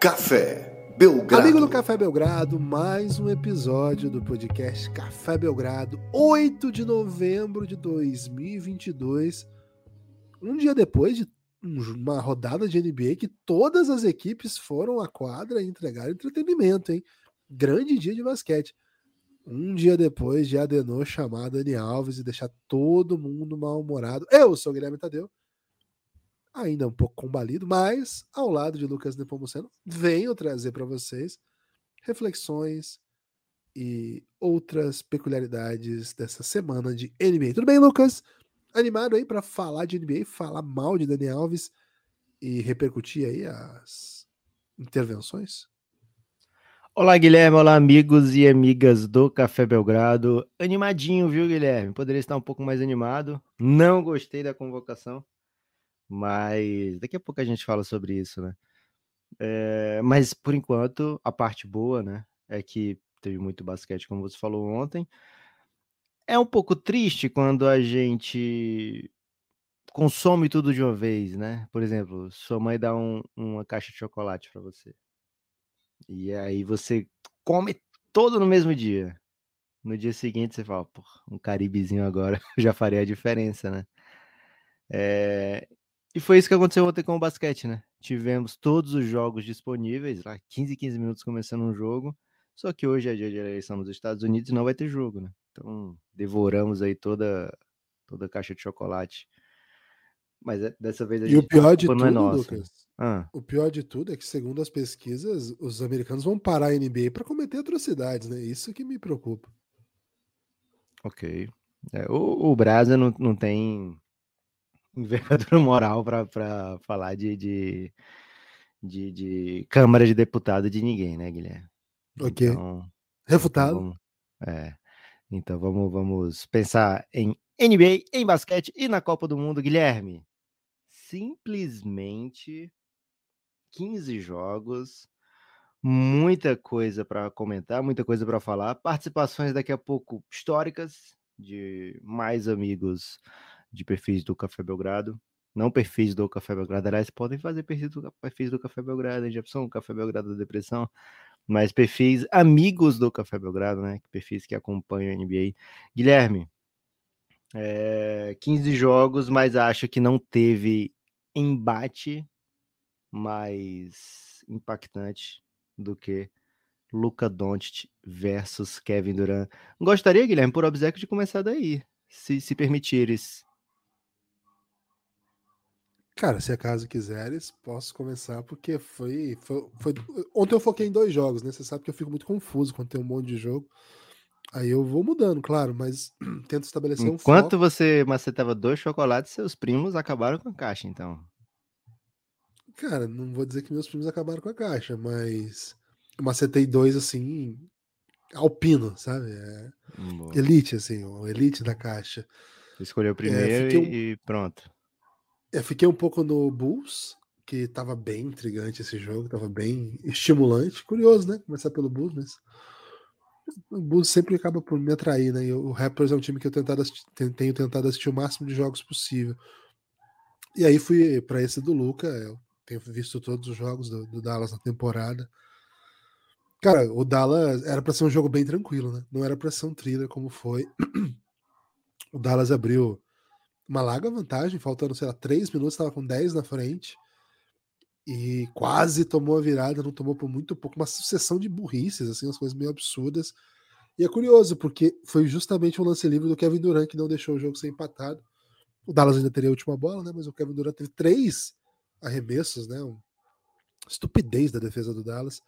Café Belgrado. Amigo do Café Belgrado, mais um episódio do podcast Café Belgrado, 8 de novembro de 2022. Um dia depois de uma rodada de NBA que todas as equipes foram à quadra e entregaram entretenimento, hein? Grande dia de basquete. Um dia depois de Adenor chamar Dani Alves e deixar todo mundo mal-humorado. Eu sou o Guilherme Tadeu ainda um pouco combalido, mas ao lado de Lucas Nepomuceno, venho trazer para vocês reflexões e outras peculiaridades dessa semana de NBA. Tudo bem, Lucas? Animado aí para falar de NBA, falar mal de Dani Alves e repercutir aí as intervenções? Olá, Guilherme. Olá, amigos e amigas do Café Belgrado. Animadinho, viu, Guilherme? Poderia estar um pouco mais animado. Não gostei da convocação. Mas daqui a pouco a gente fala sobre isso, né? É, mas por enquanto, a parte boa, né? É que teve muito basquete, como você falou ontem. É um pouco triste quando a gente consome tudo de uma vez, né? Por exemplo, sua mãe dá um, uma caixa de chocolate para você. E aí você come todo no mesmo dia. No dia seguinte você fala, pô, um caribezinho agora já faria a diferença, né? É, e foi isso que aconteceu ontem com o basquete, né? Tivemos todos os jogos disponíveis, lá 15, 15 minutos começando um jogo. Só que hoje é dia de eleição nos Estados Unidos e não vai ter jogo, né? Então, devoramos aí toda, toda a caixa de chocolate. Mas é, dessa vez a gente. E o pior de tudo, é Lucas, ah. o pior de tudo é que, segundo as pesquisas, os americanos vão parar a NBA para cometer atrocidades, né? Isso que me preocupa. Ok. É, o, o Brasa não, não tem envergadura moral para falar de, de, de, de, Câmara de Deputado de ninguém, né, Guilherme? Ok. Então, Refutado. Vamos, é. Então vamos, vamos pensar em NBA, em basquete e na Copa do Mundo, Guilherme. Simplesmente 15 jogos, muita coisa para comentar, muita coisa para falar, participações daqui a pouco históricas de mais amigos de perfis do Café Belgrado. Não perfis do Café Belgrado, aliás, podem fazer perfis do, perfis do Café Belgrado, são Café Belgrado da Depressão, mas perfis amigos do Café Belgrado, né? Perfis que acompanham a NBA. Guilherme, é, 15 jogos, mas acho que não teve embate mais impactante do que Luca Doncic versus Kevin Durant. Gostaria, Guilherme, por obséquio, de começar daí, se, se permitires. Cara, se acaso quiseres, posso começar, porque foi, foi, foi, Ontem eu foquei em dois jogos, né? Você sabe que eu fico muito confuso quando tem um monte de jogo. Aí eu vou mudando, claro, mas tento estabelecer Enquanto um foco. Enquanto você macetava dois chocolates, seus primos acabaram com a caixa, então. Cara, não vou dizer que meus primos acabaram com a caixa, mas eu macetei dois assim, alpino, sabe? É elite, assim, o elite da caixa. escolheu o é, primeiro é, um... e pronto. Eu fiquei um pouco no Bulls, que tava bem intrigante esse jogo, tava bem estimulante. Curioso, né? Começar pelo Bulls, mas. O Bulls sempre acaba por me atrair, né? E o Raptors é um time que eu tentado assistir, tenho tentado assistir o máximo de jogos possível. E aí fui para esse do Luca, eu tenho visto todos os jogos do, do Dallas na temporada. Cara, o Dallas era para ser um jogo bem tranquilo, né? Não era para ser um thriller como foi. O Dallas abriu uma larga vantagem, faltando, sei lá, 3 minutos, estava com 10 na frente. E quase tomou a virada, não tomou por muito pouco, uma sucessão de burrices, assim, umas coisas meio absurdas. E é curioso, porque foi justamente o um lance livre do Kevin Durant que não deixou o jogo ser empatado. O Dallas ainda teria a última bola, né? Mas o Kevin Durant teve três arremessos, né? Um... Estupidez da defesa do Dallas.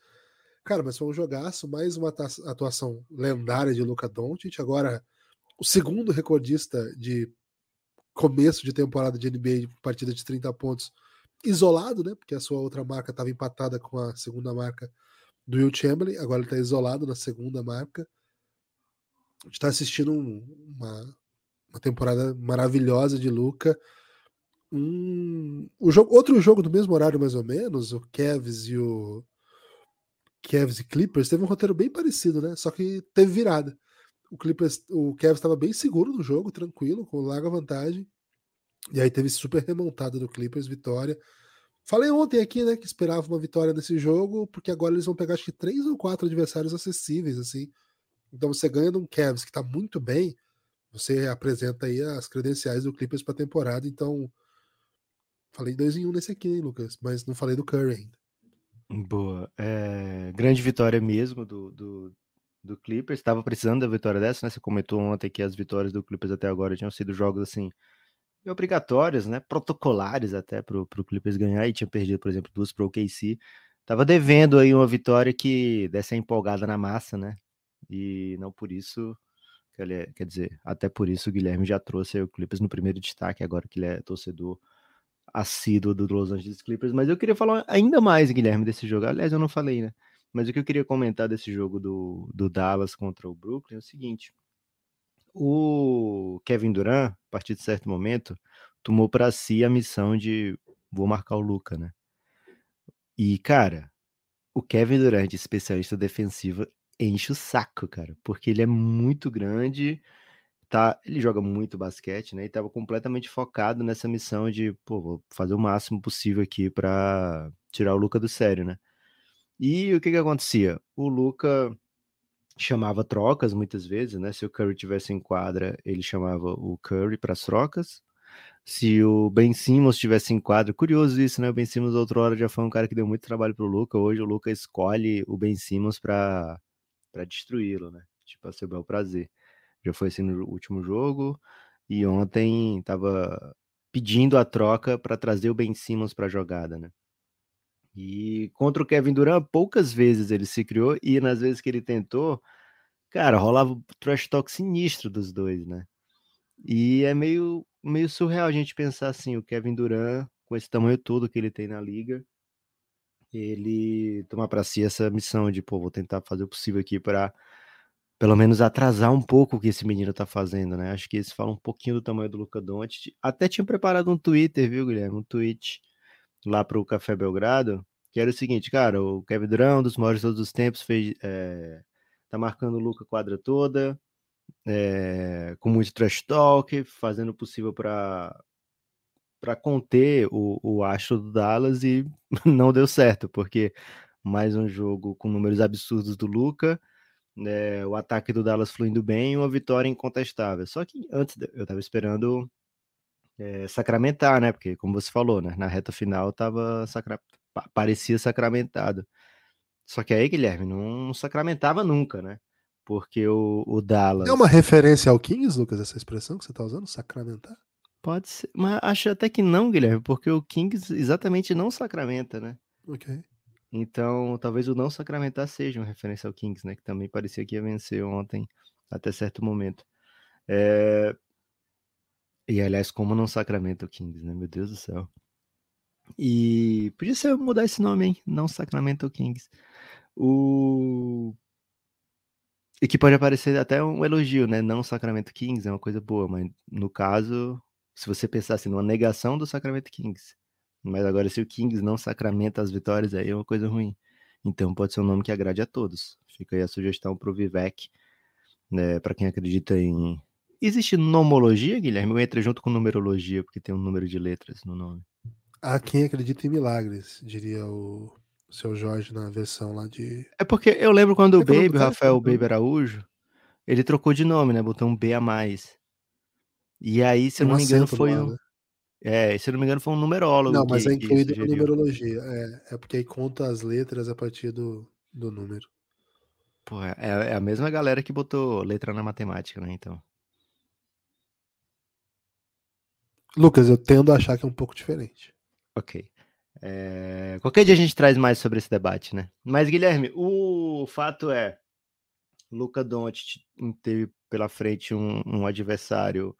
Cara, mas foi um jogaço, mais uma atuação lendária de Luca Doncic. Agora, o segundo recordista de começo de temporada de NBA, partida de 30 pontos, isolado, né? Porque a sua outra marca estava empatada com a segunda marca do Will Chamberlain, agora ele está isolado na segunda marca. A gente está assistindo um, uma, uma temporada maravilhosa de Luca. Um, o jogo, outro jogo do mesmo horário, mais ou menos, o Cavs e o Cavs e Clippers teve um roteiro bem parecido, né? Só que teve virada o Clippers, o Cavs estava bem seguro no jogo, tranquilo, com larga vantagem. E aí teve super remontada do Clippers, vitória. Falei ontem aqui, né, que esperava uma vitória nesse jogo, porque agora eles vão pegar acho que três ou quatro adversários acessíveis, assim. Então você ganha de um Cavs que tá muito bem, você apresenta aí as credenciais do Clippers para temporada, então falei dois em um nesse aqui, hein, Lucas, mas não falei do Curry ainda. Boa. É, grande vitória mesmo do, do, do Clippers. Estava precisando da vitória dessa, né? Você comentou ontem que as vitórias do Clippers até agora tinham sido jogos assim obrigatórios, né? Protocolares até para o Clippers ganhar e tinha perdido, por exemplo, duas para o KC. Tava devendo aí uma vitória que desse a empolgada na massa, né? E não por isso, quer dizer, até por isso o Guilherme já trouxe o Clippers no primeiro destaque, agora que ele é torcedor assíduo do Los Angeles Clippers. Mas eu queria falar ainda mais, Guilherme, desse jogo. Aliás, eu não falei, né? Mas o que eu queria comentar desse jogo do, do Dallas contra o Brooklyn é o seguinte: o Kevin Durant, a partir de certo momento, tomou para si a missão de vou marcar o Luca, né? E, cara, o Kevin Durant, especialista defensivo, enche o saco, cara, porque ele é muito grande, tá, ele joga muito basquete, né? E tava completamente focado nessa missão de, pô, vou fazer o máximo possível aqui para tirar o Luca do sério, né? E o que que acontecia? O Luca chamava trocas muitas vezes, né? Se o Curry tivesse em quadra, ele chamava o Curry para as trocas. Se o Ben Simmons tivesse em quadra, curioso isso, né? O Ben Simmons outra hora já foi um cara que deu muito trabalho pro Luca. Hoje o Luca escolhe o Ben Simmons para para destruí-lo, né? Tipo, a seu bel prazer. Já foi assim no último jogo e ontem tava pedindo a troca para trazer o Ben Simmons para a jogada, né? E contra o Kevin Durant, poucas vezes ele se criou, e nas vezes que ele tentou, cara, rolava o trash talk sinistro dos dois, né? E é meio, meio surreal a gente pensar assim, o Kevin Durant, com esse tamanho todo que ele tem na liga, ele tomar para si essa missão de, pô, vou tentar fazer o possível aqui para pelo menos atrasar um pouco o que esse menino tá fazendo, né? Acho que isso fala um pouquinho do tamanho do Luca Doncic. Até tinha preparado um Twitter, viu, Guilherme? Um tweet lá para o Café Belgrado, que era o seguinte, cara, o Kevin um dos maiores de todos os tempos, fez, é, tá marcando o Luca quadra toda, é, com muito trash talk, fazendo o possível para para conter o, o astro do Dallas e não deu certo, porque mais um jogo com números absurdos do Luca, né, o ataque do Dallas fluindo bem e uma vitória incontestável. Só que antes eu estava esperando é, sacramentar, né? Porque, como você falou, né? Na reta final tava sacra... parecia sacramentado. Só que aí, Guilherme, não sacramentava nunca, né? Porque o, o Dallas. É uma referência ao Kings, Lucas, essa expressão que você tá usando? Sacramentar? Pode ser, mas acho até que não, Guilherme, porque o Kings exatamente não sacramenta, né? Ok. Então, talvez o não sacramentar seja uma referência ao Kings, né? Que também parecia que ia vencer ontem, até certo momento. É, e aliás, como não Sacramento Kings, né? Meu Deus do céu. E podia ser mudar esse nome, hein? Não Sacramento Kings. O e que pode aparecer até um elogio, né? Não Sacramento Kings é uma coisa boa, mas no caso, se você pensasse numa negação do Sacramento Kings, mas agora se o Kings não sacramenta as vitórias, aí é uma coisa ruim. Então pode ser um nome que agrade a todos. Fica aí a sugestão pro Vivek, né? Para quem acredita em Existe nomologia, Guilherme? Ou entra junto com numerologia, porque tem um número de letras no nome? Há quem acredita em milagres, diria o seu Jorge na versão lá de. É porque eu lembro quando o Baby, o Rafael Baby Araújo, ele trocou de nome, né? Botou um B a mais. E aí, se eu não me engano, foi um. É, se eu não me engano, foi um numerólogo. Não, mas é incluído na numerologia. É, é porque aí conta as letras a partir do, do número. Pô, é, é a mesma galera que botou letra na matemática, né? Então. Lucas, eu tendo a achar que é um pouco diferente. Ok. É... Qualquer dia a gente traz mais sobre esse debate, né? Mas, Guilherme, o fato é: Luca Doncic teve pela frente um, um adversário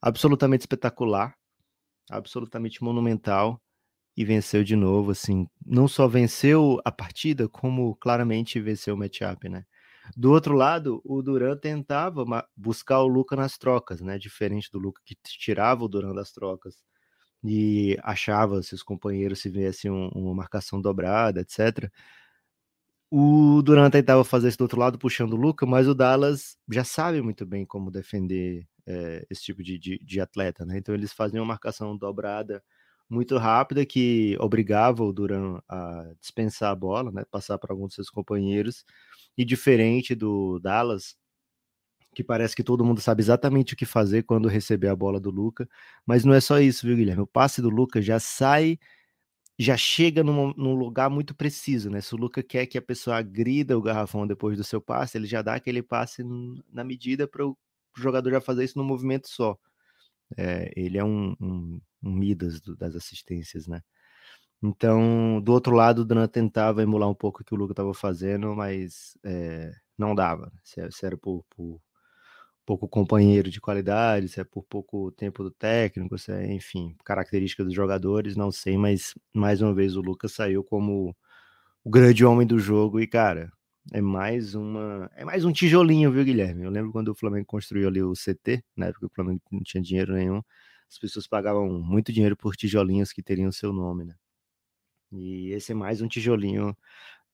absolutamente espetacular, absolutamente monumental e venceu de novo, assim, não só venceu a partida, como claramente venceu o matchup, né? Do outro lado, o Duran tentava buscar o Luca nas trocas, né? Diferente do Luca que tirava o Duran das trocas e achava se os companheiros se viessem um, uma marcação dobrada, etc. O Duran tentava fazer isso do outro lado, puxando o Luca, mas o Dallas já sabe muito bem como defender é, esse tipo de, de, de, atleta, né? Então eles faziam uma marcação dobrada muito rápida que obrigava o Duran a dispensar a bola, né, passar para alguns de seus companheiros. E diferente do Dallas, que parece que todo mundo sabe exatamente o que fazer quando receber a bola do Luca, mas não é só isso, viu, Guilherme? O passe do Luca já sai, já chega num, num lugar muito preciso, né? Se o Luca quer que a pessoa agrida o garrafão depois do seu passe, ele já dá aquele passe na medida para o jogador já fazer isso num movimento só. É, ele é um, um, um Midas do, das assistências, né? Então, do outro lado, o Dan tentava emular um pouco o que o Luca estava fazendo, mas é, não dava. Né? Se, se era por, por, pouco companheiro de qualidade, se é por pouco tempo do técnico, se é, enfim, características dos jogadores, não sei, mas mais uma vez o Lucas saiu como o grande homem do jogo e, cara, é mais uma. É mais um tijolinho, viu, Guilherme? Eu lembro quando o Flamengo construiu ali o CT, na época o Flamengo não tinha dinheiro nenhum, as pessoas pagavam muito dinheiro por tijolinhos que teriam seu nome, né? E esse é mais um tijolinho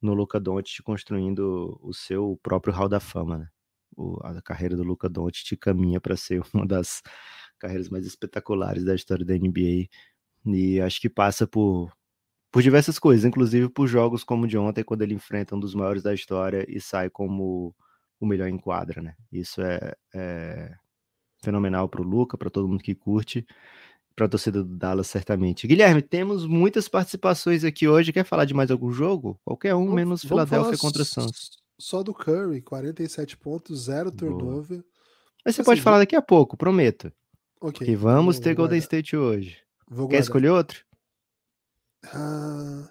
no Luca Doncic construindo o seu próprio Hall da Fama, né? O, a carreira do Luca Doncic caminha para ser uma das carreiras mais espetaculares da história da NBA e acho que passa por por diversas coisas, inclusive por jogos como o de ontem, quando ele enfrenta um dos maiores da história e sai como o melhor em quadra, né? Isso é, é fenomenal para o Luca, para todo mundo que curte, para a torcida do Dallas, certamente. Guilherme, temos muitas participações aqui hoje. Quer falar de mais algum jogo? Qualquer um, vamos, menos Filadélfia contra o Suns. Só do Curry, 47 pontos, zero turnover. Mas você assim, pode falar daqui a pouco, prometo. Ok. Que vamos ter Golden State hoje. Vou Quer escolher outro? Ah...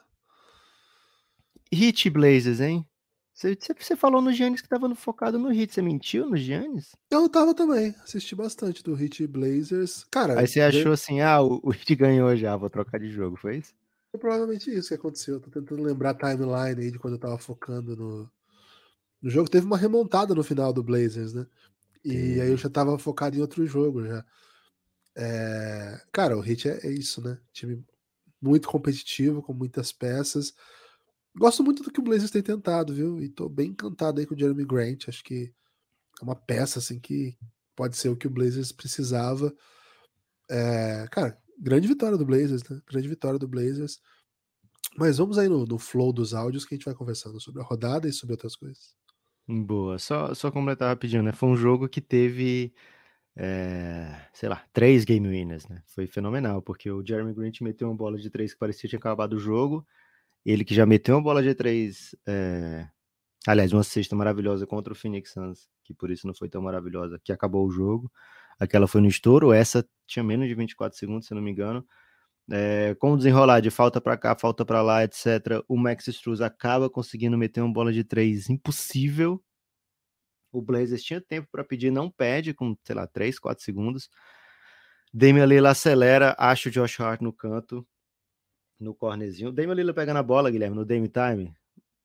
Hit Blazers, hein? Você, você falou no Giannis que tava focado no Hit. Você mentiu no Giannis? Eu tava também. Assisti bastante do Hit Blazers. Cara. Aí você achou assim: ah, o, o Hit ganhou já, vou trocar de jogo, foi isso? É provavelmente isso que aconteceu. tô tentando lembrar a timeline aí de quando eu tava focando no, no jogo. Teve uma remontada no final do Blazers, né? E aí eu já tava focado em outro jogo já. É... Cara, o Hit é, é isso, né? Time muito competitivo, com muitas peças. Gosto muito do que o Blazers tem tentado, viu? E tô bem encantado aí com o Jeremy Grant. Acho que é uma peça assim que pode ser o que o Blazers precisava. É, cara, grande vitória do Blazers, né? Grande vitória do Blazers. Mas vamos aí no, no, flow dos áudios que a gente vai conversando sobre a rodada e sobre outras coisas. Boa, só, só completar rapidinho, né? Foi um jogo que teve é, sei lá, três game winners, né? Foi fenomenal, porque o Jeremy Grant meteu uma bola de três que parecia que tinha acabado o jogo. Ele que já meteu uma bola de três, é, aliás, uma cesta maravilhosa contra o Phoenix Suns, que por isso não foi tão maravilhosa, que acabou o jogo. Aquela foi no estouro, essa tinha menos de 24 segundos, se não me engano. É, com o desenrolar de falta para cá, falta para lá, etc., o Max Struz acaba conseguindo meter uma bola de três impossível, o Blazers tinha tempo para pedir, não pede, com, sei lá, 3, 4 segundos. Damian Lillard acelera, acha o Josh Hart no canto, no cornerzinho. Damian Lillard pega na bola, Guilherme, no Dame Time.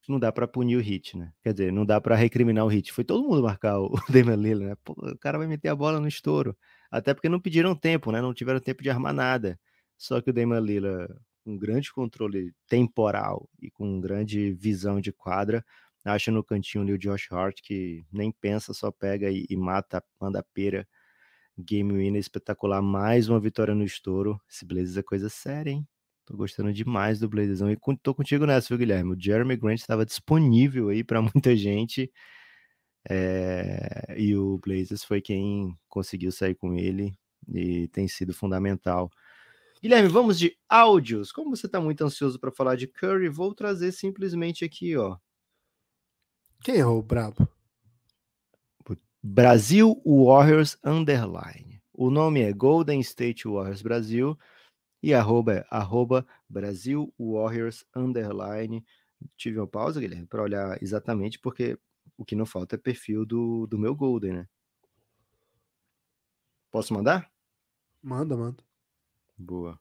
Não dá para punir o hit, né? Quer dizer, não dá para recriminar o hit. Foi todo mundo marcar o Damian Lillard, né? Pô, o cara vai meter a bola no estouro. Até porque não pediram tempo, né? Não tiveram tempo de armar nada. Só que o Damian Lillard, com grande controle temporal e com grande visão de quadra, acha no cantinho ali o Josh Hart, que nem pensa, só pega e, e mata, manda a pera. Game winner espetacular, mais uma vitória no estouro. Esse Blazers é coisa séria, hein? Tô gostando demais do Blazersão. E tô contigo nessa, viu, Guilherme? O Jeremy Grant estava disponível aí para muita gente. É... E o Blazers foi quem conseguiu sair com ele e tem sido fundamental. Guilherme, vamos de áudios. Como você está muito ansioso para falar de Curry, vou trazer simplesmente aqui, ó, quem é o brabo? Brasil Warriors Underline. O nome é Golden State Warriors Brasil e arroba é arroba Brasil Warriors Underline. Tive uma pausa, Guilherme, para olhar exatamente, porque o que não falta é perfil do, do meu Golden, né? Posso mandar? Manda, manda. Boa.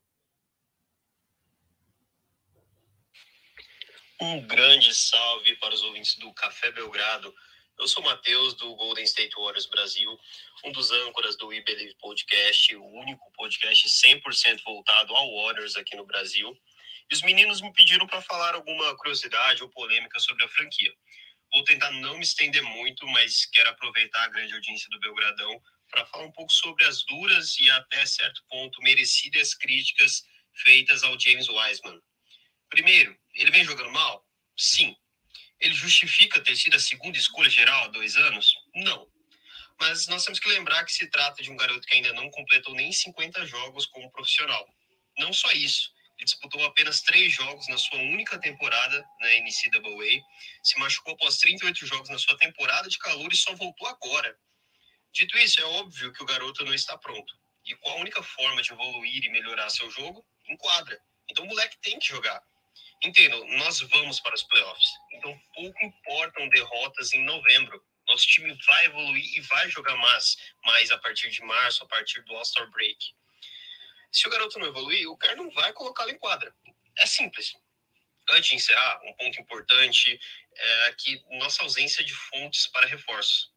Um grande salve para os ouvintes do Café Belgrado. Eu sou Matheus, do Golden State Warriors Brasil, um dos âncoras do We Believe Podcast, o único podcast 100% voltado ao Warriors aqui no Brasil. E os meninos me pediram para falar alguma curiosidade ou polêmica sobre a franquia. Vou tentar não me estender muito, mas quero aproveitar a grande audiência do Belgradão para falar um pouco sobre as duras e até certo ponto merecidas críticas feitas ao James Wiseman. Primeiro, ele vem jogando mal? Sim. Ele justifica ter sido a segunda escolha geral há dois anos? Não. Mas nós temos que lembrar que se trata de um garoto que ainda não completou nem 50 jogos como profissional. Não só isso, ele disputou apenas três jogos na sua única temporada na NCAA, se machucou após 38 jogos na sua temporada de calor e só voltou agora. Dito isso, é óbvio que o garoto não está pronto. E qual a única forma de evoluir e melhorar seu jogo? Enquadra. Então o moleque tem que jogar. Entendam, nós vamos para os playoffs. Então pouco importam derrotas em novembro. Nosso time vai evoluir e vai jogar mais, mais a partir de março, a partir do All-Star Break. Se o garoto não evoluir, o cara não vai colocá-lo em quadra. É simples. Antes de encerrar, um ponto importante é que nossa ausência de fontes para reforços.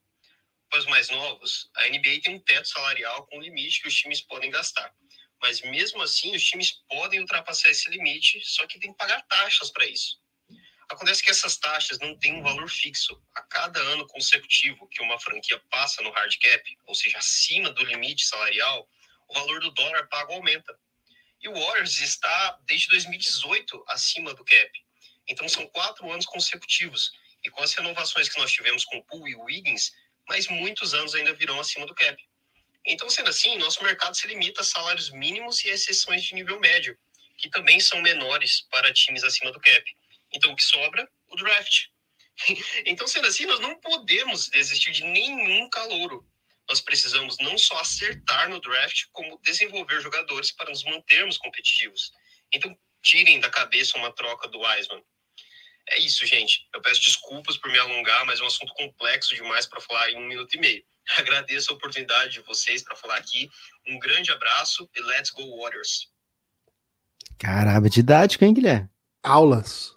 Para os mais novos, a NBA tem um teto salarial com limite que os times podem gastar. Mas mesmo assim, os times podem ultrapassar esse limite, só que tem que pagar taxas para isso. Acontece que essas taxas não têm um valor fixo. A cada ano consecutivo que uma franquia passa no hard cap, ou seja, acima do limite salarial, o valor do dólar pago aumenta. E o Warriors está, desde 2018, acima do cap. Então, são quatro anos consecutivos. E com as renovações que nós tivemos com o Poole e o Wiggins, mais muitos anos ainda virão acima do cap. Então, sendo assim, nosso mercado se limita a salários mínimos e exceções de nível médio, que também são menores para times acima do cap. Então, o que sobra? O draft. então, sendo assim, nós não podemos desistir de nenhum calouro nós precisamos não só acertar no draft, como desenvolver jogadores para nos mantermos competitivos. Então, tirem da cabeça uma troca do Wiseman. É isso, gente. Eu peço desculpas por me alongar, mas é um assunto complexo demais para falar em um minuto e meio. Agradeço a oportunidade de vocês para falar aqui. Um grande abraço e let's go Warriors. Caramba, didático, hein, Guilherme? Aulas.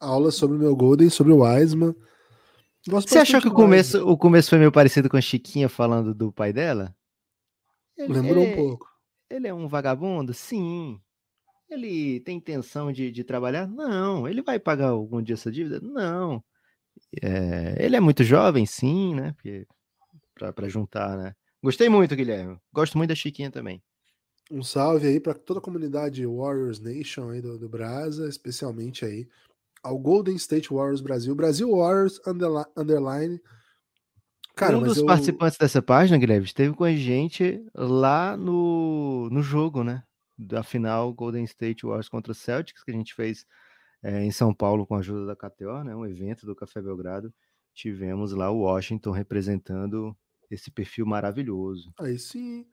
Aulas sobre o meu Golden, sobre o Wiseman. Gosto Você achou que o começo, o começo foi meio parecido com a Chiquinha falando do pai dela? Ele, Lembrou ele, um pouco. Ele é um vagabundo? Sim. Ele tem intenção de, de trabalhar? Não. Ele vai pagar algum dia essa dívida? Não. É, ele é muito jovem, sim, né? Para juntar, né? Gostei muito, Guilherme. Gosto muito da Chiquinha também. Um salve aí para toda a comunidade Warriors Nation aí do, do Brasa, especialmente aí ao Golden State Warriors Brasil, Brasil Warriors underline. Cara, um dos eu... participantes dessa página, Guilherme, esteve com a gente lá no, no jogo, né? Da final Golden State Warriors contra Celtics, que a gente fez é, em São Paulo com a ajuda da KTO, né? Um evento do Café Belgrado. Tivemos lá o Washington representando esse perfil maravilhoso. Aí sim.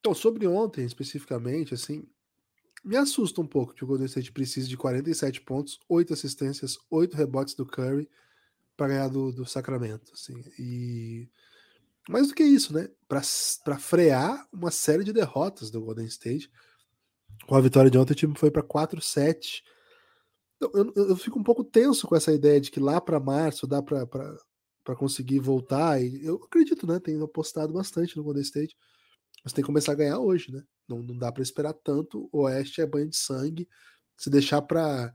Então, sobre ontem especificamente, assim, me assusta um pouco que o Golden State precise de 47 pontos, 8 assistências, 8 rebotes do Curry para ganhar do, do Sacramento. Assim. E mais do que isso, né? Para frear uma série de derrotas do Golden State. Com a vitória de ontem, o time foi para 4-7. Então, eu, eu, eu, fico um pouco tenso com essa ideia de que lá para março dá para conseguir voltar. E eu acredito, né? Tenho apostado bastante no Golden State. Mas tem que começar a ganhar hoje, né? Não, não dá para esperar tanto. O Oeste é banho de sangue. Se deixar para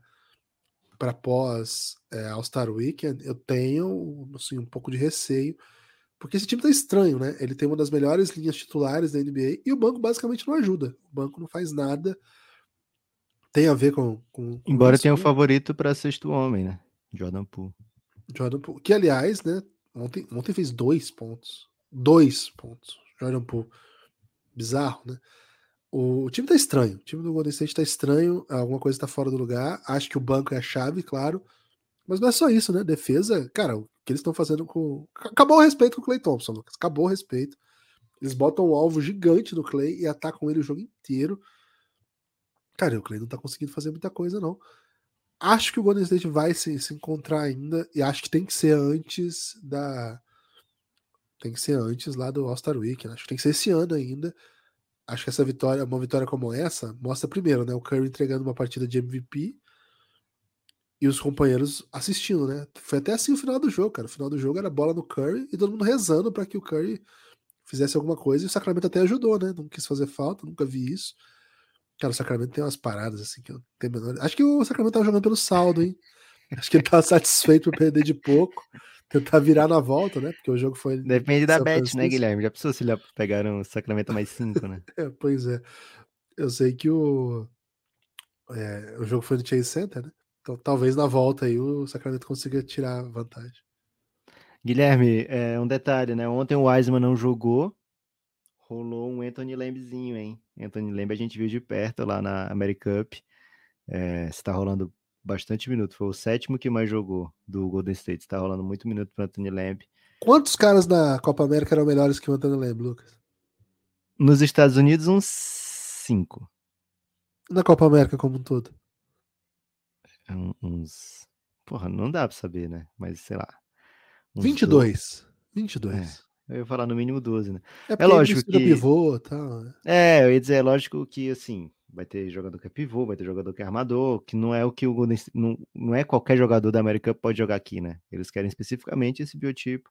para pós é, All-Star Weekend, eu tenho assim, um pouco de receio, porque esse time tá estranho, né? Ele tem uma das melhores linhas titulares da NBA e o banco basicamente não ajuda. O banco não faz nada. Tem a ver com. com, com Embora tenha o um favorito para sexto homem, né? Jordan Poole. Jordan Poole. Que, aliás, né? Ontem, ontem fez dois pontos. Dois pontos. Jordan Poole. Bizarro, né? O, time tá estranho. O time do Golden State tá estranho. Alguma coisa tá fora do lugar. Acho que o banco é a chave, claro. Mas não é só isso, né? Defesa, cara, o que eles estão fazendo com. Acabou o respeito com o Clay Thompson, Lucas. Acabou o respeito. Eles botam um alvo gigante no Clay e atacam ele o jogo inteiro. Cara, o Clay não tá conseguindo fazer muita coisa, não. Acho que o Golden State vai se, se encontrar ainda. E acho que tem que ser antes da. Tem que ser antes lá do All-Star Week. Acho que tem que ser esse ano ainda acho que essa vitória, uma vitória como essa, mostra primeiro, né? O Curry entregando uma partida de MVP e os companheiros assistindo, né? Foi até assim o final do jogo, cara. O final do jogo era bola no Curry e todo mundo rezando para que o Curry fizesse alguma coisa. E o Sacramento até ajudou, né? Não quis fazer falta, nunca vi isso. Cara, o Sacramento tem umas paradas assim que eu tenho menor. Acho que o Sacramento tava jogando pelo saldo, hein? Acho que ele tava satisfeito por perder de pouco tentar virar na volta, né? Porque o jogo foi. Depende da bet, né, Guilherme? Já precisou se pegaram o Sacramento mais 5, né? é, pois é. Eu sei que o. É, o jogo foi no Chase Center, né? Então talvez na volta aí o Sacramento consiga tirar vantagem. Guilherme, é, um detalhe, né? Ontem o Wiseman não jogou, rolou um Anthony Lambzinho, hein? Anthony Lamb a gente viu de perto lá na Americup. É, está rolando bastante minuto. Foi o sétimo que mais jogou do Golden State. Está rolando muito minuto para Anthony Lamb. Quantos caras na Copa América eram melhores que o Anthony Lamb, Lucas? Nos Estados Unidos, uns cinco. Na Copa América como um todo? Um, uns. Porra, não dá para saber, né? Mas sei lá. 22. 22. É, eu ia falar no mínimo 12, né? É, é lógico que. Pivô, né? É, eu ia dizer, é lógico que assim, vai ter jogador que é pivô, vai ter jogador que é armador, que não é o que o Golden não, não é qualquer jogador da América pode jogar aqui, né? Eles querem especificamente esse biotipo.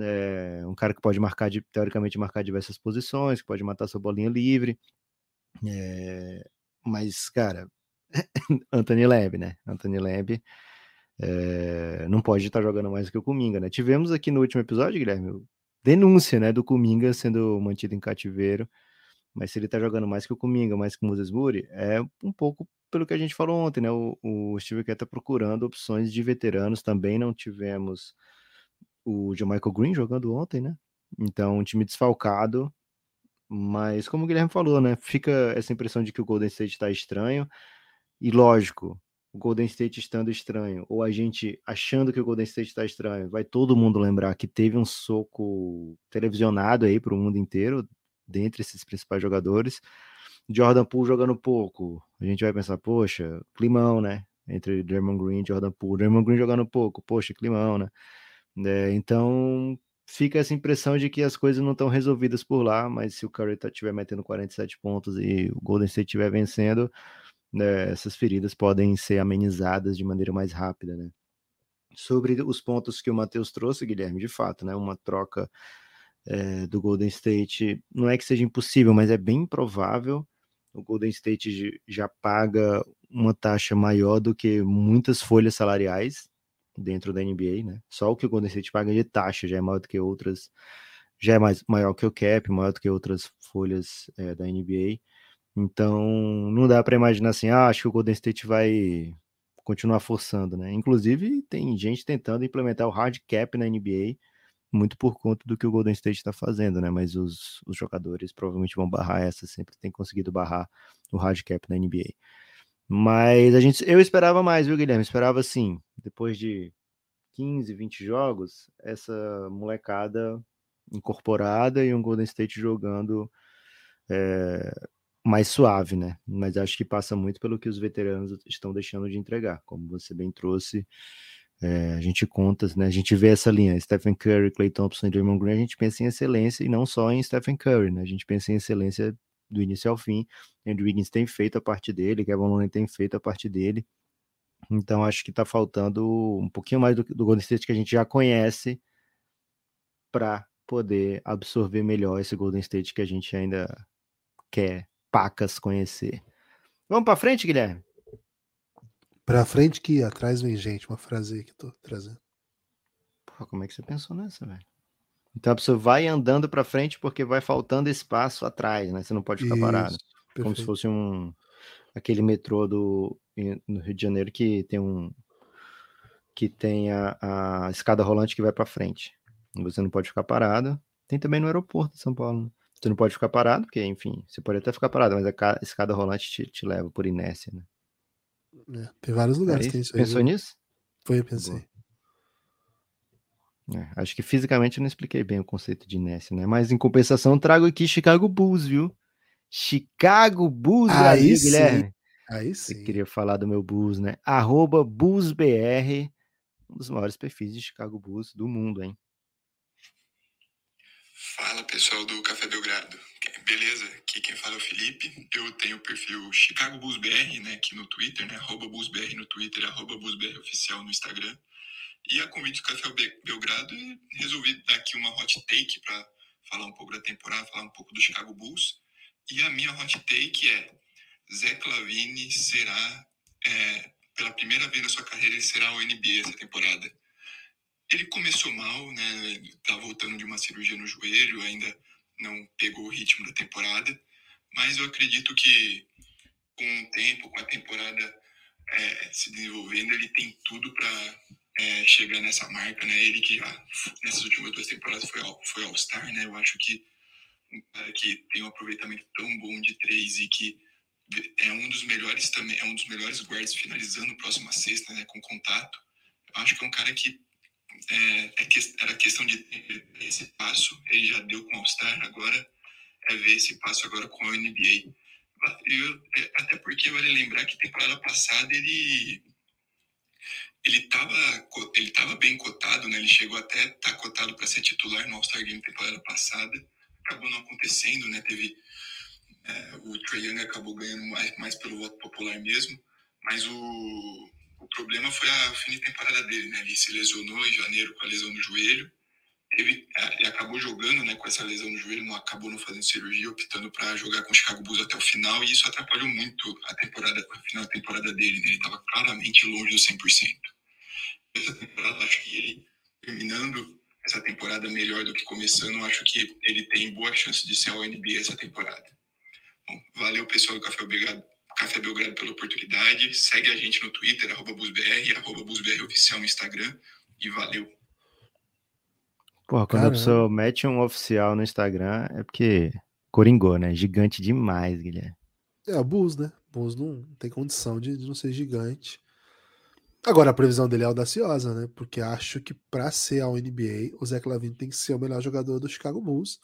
É, um cara que pode marcar, teoricamente, marcar diversas posições, que pode matar sua bolinha livre. É, mas, cara, Anthony Lamb, né? Anthony Lamb é, não pode estar jogando mais do que o Kuminga, né? Tivemos aqui no último episódio, Guilherme, denúncia, né, do Kuminga sendo mantido em cativeiro mas se ele tá jogando mais que o Kuminga, mais que o Moses Moody, é um pouco pelo que a gente falou ontem, né? O, o Steve Kerr tá procurando opções de veteranos. Também não tivemos o Michael Green jogando ontem, né? Então, um time desfalcado. Mas, como o Guilherme falou, né? Fica essa impressão de que o Golden State tá estranho. E lógico, o Golden State estando estranho, ou a gente achando que o Golden State está estranho, vai todo mundo lembrar que teve um soco televisionado aí para o mundo inteiro dentre esses principais jogadores. Jordan Poole jogando pouco, a gente vai pensar, poxa, climão, né? Entre Draymond Green e Jordan Poole. Draymond Green jogando pouco, poxa, climão, né? É, então fica essa impressão de que as coisas não estão resolvidas por lá, mas se o Curry estiver tá, metendo 47 pontos e o Golden State estiver vencendo, né, essas feridas podem ser amenizadas de maneira mais rápida, né? Sobre os pontos que o Matheus trouxe, Guilherme, de fato, né? Uma troca é, do Golden State não é que seja impossível, mas é bem provável. O Golden State já paga uma taxa maior do que muitas folhas salariais dentro da NBA, né? Só o que o Golden State paga de taxa já é maior do que outras, já é mais, maior que o cap, maior do que outras folhas é, da NBA. Então, não dá para imaginar assim, ah, acho que o Golden State vai continuar forçando, né? Inclusive, tem gente tentando implementar o hard cap na NBA muito por conta do que o Golden State está fazendo, né? Mas os, os jogadores provavelmente vão barrar essa, sempre tem conseguido barrar o hard cap na NBA. Mas a gente, eu esperava mais, viu, Guilherme? Esperava assim, depois de 15, 20 jogos, essa molecada incorporada e um Golden State jogando é, mais suave, né? Mas acho que passa muito pelo que os veteranos estão deixando de entregar, como você bem trouxe. É, a gente conta, né? A gente vê essa linha, Stephen Curry, Clay Thompson e Draymond Green, a gente pensa em excelência e não só em Stephen Curry, né? A gente pensa em excelência do início ao fim. Andrew Wiggins tem feito a parte dele, Kevin Looney tem feito a parte dele. Então acho que está faltando um pouquinho mais do, do Golden State que a gente já conhece para poder absorver melhor esse Golden State que a gente ainda quer pacas conhecer. Vamos para frente, Guilherme? Pra frente que atrás vem gente, uma frase aí que tô trazendo. Porra, como é que você pensou nessa, velho? Então a pessoa vai andando para frente porque vai faltando espaço atrás, né? Você não pode ficar Isso, parado. Perfeito. Como se fosse um aquele metrô do no Rio de Janeiro que tem um que tem a, a escada rolante que vai para frente. Você não pode ficar parado. Tem também no aeroporto de São Paulo. Né? Você não pode ficar parado, porque, enfim, você pode até ficar parado, mas a escada rolante te, te leva por inércia, né? É, tem vários lugares que tem isso aí. Pensou nisso? Foi, eu pensei. É, acho que fisicamente eu não expliquei bem o conceito de inércia, né? Mas em compensação, trago aqui Chicago Bulls, viu? Chicago Bulls, aí amigo, sim. Guilherme. Aí sim. Eu queria falar do meu Bulls, né? Arroba BullsBR, um dos maiores perfis de Chicago Bulls do mundo, hein? Fala pessoal do Café Belgrado. Beleza? Aqui quem fala é o Felipe. Eu tenho o perfil Chicago Bulls BR, né, aqui no Twitter, né, arroba BullsBR no Twitter, arroba BullsBR oficial no Instagram. E a convite do Café Belgrado, resolvi dar aqui uma hot take para falar um pouco da temporada, falar um pouco do Chicago Bulls. E a minha hot take é: Zé Clavini será, é, pela primeira vez na sua carreira, ele será o NBA essa temporada. Ele começou mal, né? Tá voltando de uma cirurgia no joelho, ainda não pegou o ritmo da temporada, mas eu acredito que com o tempo, com a temporada é, se desenvolvendo, ele tem tudo para é, chegar nessa marca, né? Ele que já nessas últimas duas temporadas foi foi All Star, né? Eu acho que um cara que tem um aproveitamento tão bom de três e que é um dos melhores também, é um dos melhores guards finalizando próxima sexta, né? Com contato. Eu acho que é um cara que é, é que, era questão de esse passo. Ele já deu com o All Star, agora é ver esse passo agora com a NBA. Eu, é, até porque vale lembrar que temporada passada ele ele estava ele tava bem cotado, né? Ele chegou até estar tá cotado para ser titular no All-Star Game temporada passada. Acabou não acontecendo, né? Teve é, o Trae Young acabou ganhando mais, mais pelo voto popular mesmo, mas o, o problema foi a fim de temporada dele, né? Ele se lesionou em janeiro com a lesão no joelho teve, é, ele acabou jogando né, com essa lesão no joelho, não acabou não fazendo cirurgia, optando para jogar com o Chicago Bulls até o final, e isso atrapalhou muito a temporada, a final da temporada dele. Né? Ele estava claramente longe do 100%. Essa temporada, acho que ele, terminando essa temporada melhor do que começando, acho que ele tem boa chance de ser ao NBA essa temporada. Bom, valeu, pessoal do Café Belgrado, Café Belgrado pela oportunidade. Segue a gente no Twitter, arroba BusBR, arroba BusBR oficial no Instagram, e valeu. Porra, quando Caramba. a pessoa mete um oficial no Instagram, é porque coringou, né? Gigante demais, Guilherme. É, o Bulls, né? O Bulls não tem condição de, de não ser gigante. Agora, a previsão dele é audaciosa, né? Porque acho que para ser a NBA, o Zé Lavine tem que ser o melhor jogador do Chicago Bulls.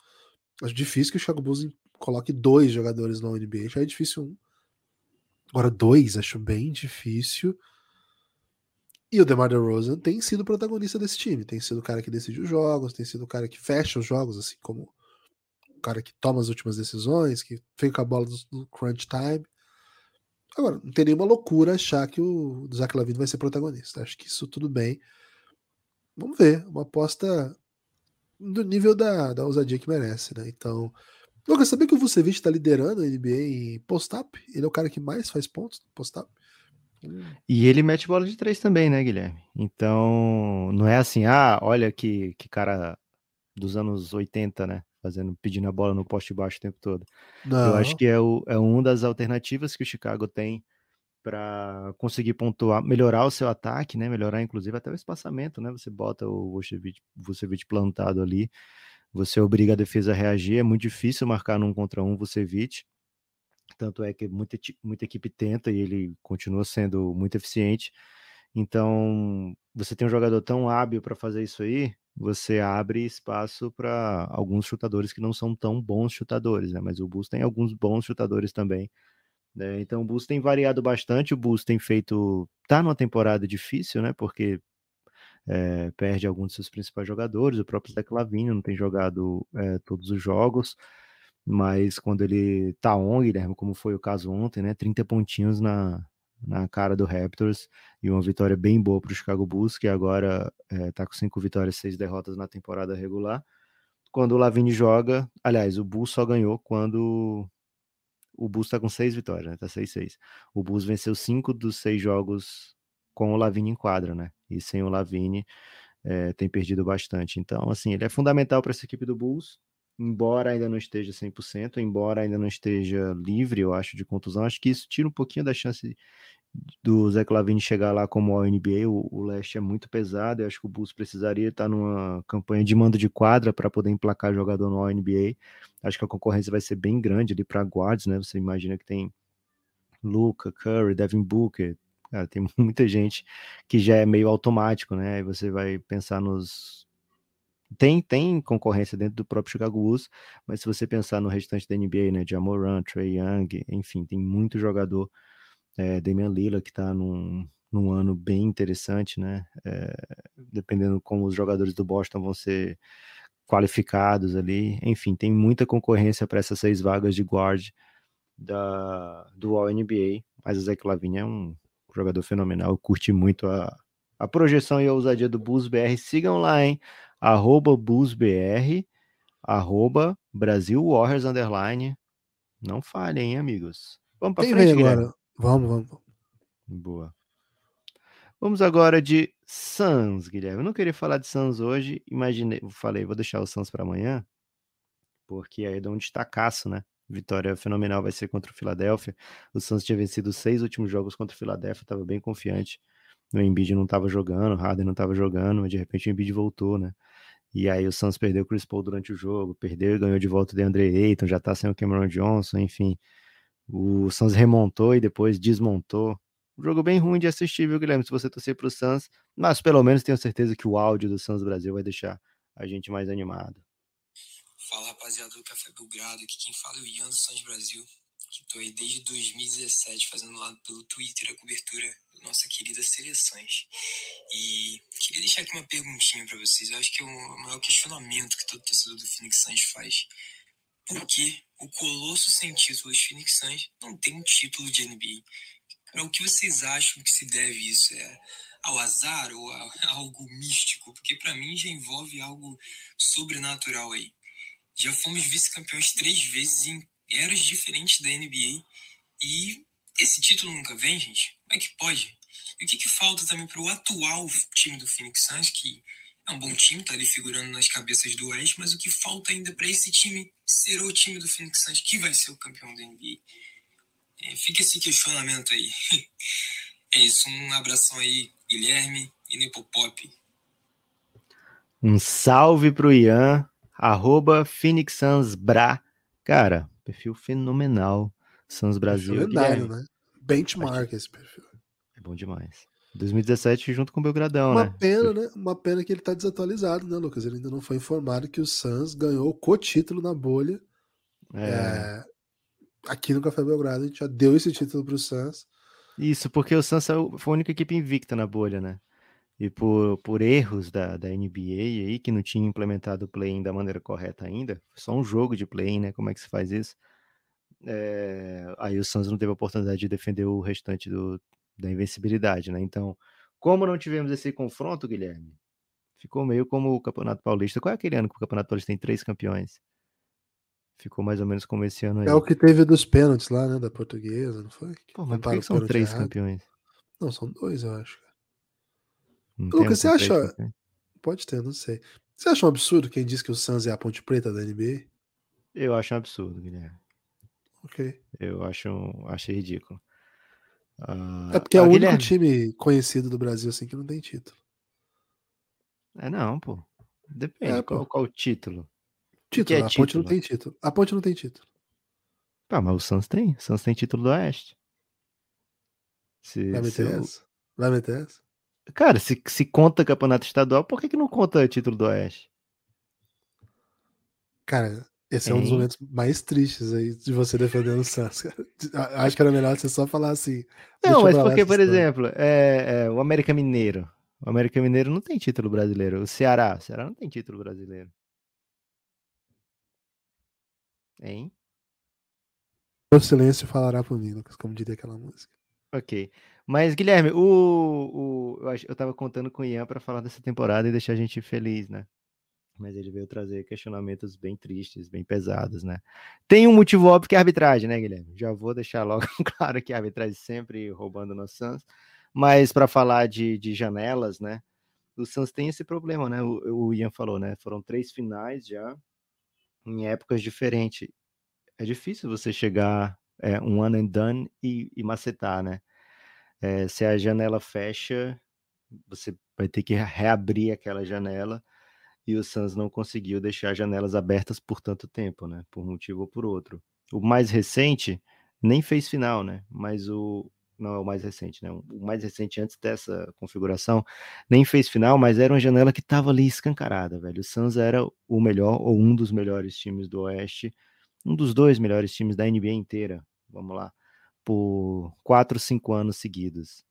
Acho difícil que o Chicago Bulls coloque dois jogadores na NBA. Já é difícil um. Agora, dois, acho bem difícil. E o DeMar DeRozan tem sido protagonista desse time, tem sido o cara que decide os jogos, tem sido o cara que fecha os jogos, assim como o cara que toma as últimas decisões, que fica a bola do, crunch time. Agora, não tem nenhuma loucura achar que o Zach Lavine vai ser protagonista. Acho que isso tudo bem. Vamos ver, uma aposta do nível da, da ousadia que merece, né? Então, Lucas, sabia que o Vucevic está liderando a NBA em post-up? Ele é o cara que mais faz pontos no post-up. E ele mete bola de três também, né, Guilherme? Então, não é assim, ah, olha que, que cara dos anos 80, né? Fazendo, pedindo a bola no poste baixo o tempo todo. Não. Eu acho que é, o, é uma das alternativas que o Chicago tem para conseguir pontuar, melhorar o seu ataque, né? Melhorar, inclusive, até o espaçamento, né? Você bota o Vucevic, Vucevic plantado ali, você obriga a defesa a reagir, é muito difícil marcar num contra um Vucevic. Tanto é que muita, muita equipe tenta e ele continua sendo muito eficiente. Então, você tem um jogador tão hábil para fazer isso aí, você abre espaço para alguns chutadores que não são tão bons chutadores, né? Mas o Bulls tem alguns bons chutadores também. Né? Então o Bulls tem variado bastante, o Bulls tem feito. tá numa temporada difícil, né? Porque é, perde alguns de seus principais jogadores, o próprio Zé Lavinho não tem jogado é, todos os jogos mas quando ele tá on, Guilherme, como foi o caso ontem, né, 30 pontinhos na, na cara do Raptors e uma vitória bem boa para o Chicago Bulls, que agora é, tá com cinco vitórias seis derrotas na temporada regular. Quando o Lavine joga, aliás, o Bulls só ganhou quando o Bulls está com seis vitórias, né? Tá 6-6. O Bulls venceu cinco dos seis jogos com o Lavine em quadra, né? E sem o Lavine é, tem perdido bastante. Então, assim, ele é fundamental para essa equipe do Bulls embora ainda não esteja 100%, embora ainda não esteja livre, eu acho, de contusão, acho que isso tira um pouquinho da chance do Zé Clavini chegar lá como ao NBA, o, o leste é muito pesado, eu acho que o Bulls precisaria estar numa campanha de mando de quadra para poder emplacar jogador no NBA, acho que a concorrência vai ser bem grande ali para guards, né, você imagina que tem Luca, Curry, Devin Booker, cara, tem muita gente que já é meio automático, né, aí você vai pensar nos tem, tem concorrência dentro do próprio Chicago Bulls, mas se você pensar no restante da NBA, né, Jamoran, Trey Young, enfim, tem muito jogador, é, Damian Lillard que está num, num ano bem interessante, né, é, dependendo como os jogadores do Boston vão ser qualificados ali, enfim, tem muita concorrência para essas seis vagas de guard da, do All-NBA, mas o Zach Lavine é um jogador fenomenal, curti muito a, a projeção e a ousadia do Bulls BR, sigam lá, hein, arroba BullsBR, arroba Brasil Warriors Underline. Não falhem, hein, amigos. Vamos para frente agora. Vamos, vamos. Boa. Vamos agora de Suns, Guilherme. Eu não queria falar de Suns hoje, imaginei, falei, vou deixar o Suns para amanhã, porque aí dá um destacaço, né? Vitória fenomenal vai ser contra o Philadelphia. O Suns tinha vencido os seis últimos jogos contra o Philadelphia, estava bem confiante. O Embiid não estava jogando, o Harden não estava jogando, mas de repente o Embiid voltou, né? E aí o Suns perdeu o Chris Paul durante o jogo, perdeu e ganhou de volta o DeAndre Ayton, já tá sem o Cameron Johnson, enfim. O Suns remontou e depois desmontou. Um jogo bem ruim de assistir, viu, Guilherme? Se você torcer pro Suns, mas pelo menos tenho certeza que o áudio do Suns Brasil vai deixar a gente mais animado. Fala rapaziada do Café Belgrado, aqui quem fala é o Ian do Santos Brasil, que tô aí desde 2017 fazendo lá pelo Twitter a cobertura da nossa querida seleções. E queria deixar aqui uma perguntinha para vocês, eu acho que é o maior questionamento que todo torcedor do Phoenix Suns faz. Por que o colosso sem dos Phoenix Suns não tem um título de NBA? Para o que vocês acham que se deve isso? É ao azar ou a algo místico? Porque para mim já envolve algo sobrenatural aí. Já fomos vice-campeões três vezes em eras diferentes da NBA e esse título nunca vem, gente? Como é que pode? E o que, que falta também para o atual time do Phoenix Suns, que é um bom time, tá ali figurando nas cabeças do Oeste, mas o que falta ainda para esse time ser o time do Phoenix Suns que vai ser o campeão da NBA? É, fica esse questionamento aí. É isso, um abração aí, Guilherme e Nepopop. Um salve pro Ian, arroba Phoenix Suns Bra. Cara, perfil fenomenal. Suns Brasil. Lendário, né? Benchmark esse perfil. É bom demais. 2017 junto com o Belgradão, Uma né? pena, né? Uma pena que ele tá desatualizado, né, Lucas? Ele ainda não foi informado que o Suns ganhou o co-título na bolha. É. É, aqui no Café Belgrado, a gente já deu esse título pro Suns. Isso, porque o Suns foi a única equipe invicta na bolha, né? E por, por erros da, da NBA aí, que não tinha implementado o play-in da maneira correta ainda, só um jogo de play-in, né? Como é que se faz isso? É, aí o Suns não teve a oportunidade de defender o restante do, da invencibilidade, né? Então, como não tivemos esse confronto, Guilherme, ficou meio como o Campeonato Paulista. Qual é aquele ano que o Campeonato Paulista tem três campeões? Ficou mais ou menos como esse ano aí. É o que teve dos pênaltis lá, né? Da portuguesa, não foi? Pô, mas por que o são três errado. campeões? Não, são dois, eu acho. Não Lucas, você acha- campeões? Pode ter, não sei. Você acha um absurdo quem diz que o Suns é a ponte preta da NBA? Eu acho um absurdo, Guilherme. Ok. Eu acho, acho ridículo. Ah, É porque é ah, o único Guilherme, time conhecido do Brasil assim que não tem título. É não, pô. Depende. É, qual, pô. qual o título? Título, é a ponte não título? tem título. A ponte não tem título. Ah, mas o Suns tem. O Suns tem título do Oeste. Se, Vai se meter o- essa? Vai meter essa? Cara, se, se conta campeonato estadual, por que, que não conta título do Oeste? Cara, esse é um dos momentos mais tristes aí de você defendendo o. A- Acho que era melhor você só falar assim. Não, mas porque, por história. exemplo, é, é, o América Mineiro. O América Mineiro não tem título brasileiro. O Ceará. O Ceará não tem título brasileiro. Hein? O silêncio falará por mim, Lucas, como diria aquela música. Ok. Mas, Guilherme, o, o, eu, ach- eu tava contando com o Ian para falar dessa temporada e deixar a gente feliz, né? Mas ele veio trazer questionamentos bem tristes, bem pesados, né? Tem um motivo óbvio que é a arbitragem, né, Guilherme? Já vou deixar logo claro que a arbitragem sempre roubando no Suns. Mas para falar de, de janelas, né? O Suns tem esse problema, né? O, o Ian falou, né? Foram três finais já em épocas diferentes. É difícil você chegar é, um ano and done e, e macetar, né? É, se a janela fecha, você vai ter que reabrir aquela janela e o Suns não conseguiu deixar janelas abertas por tanto tempo, né? Por um motivo ou por outro. O mais recente nem fez final, né? Mas o não é o mais recente, né? O mais recente antes dessa configuração nem fez final, mas era uma janela que estava ali escancarada, velho. O Suns era o melhor ou um dos melhores times do Oeste, um dos dois melhores times da NBA inteira. Vamos lá por quatro, cinco anos seguidos.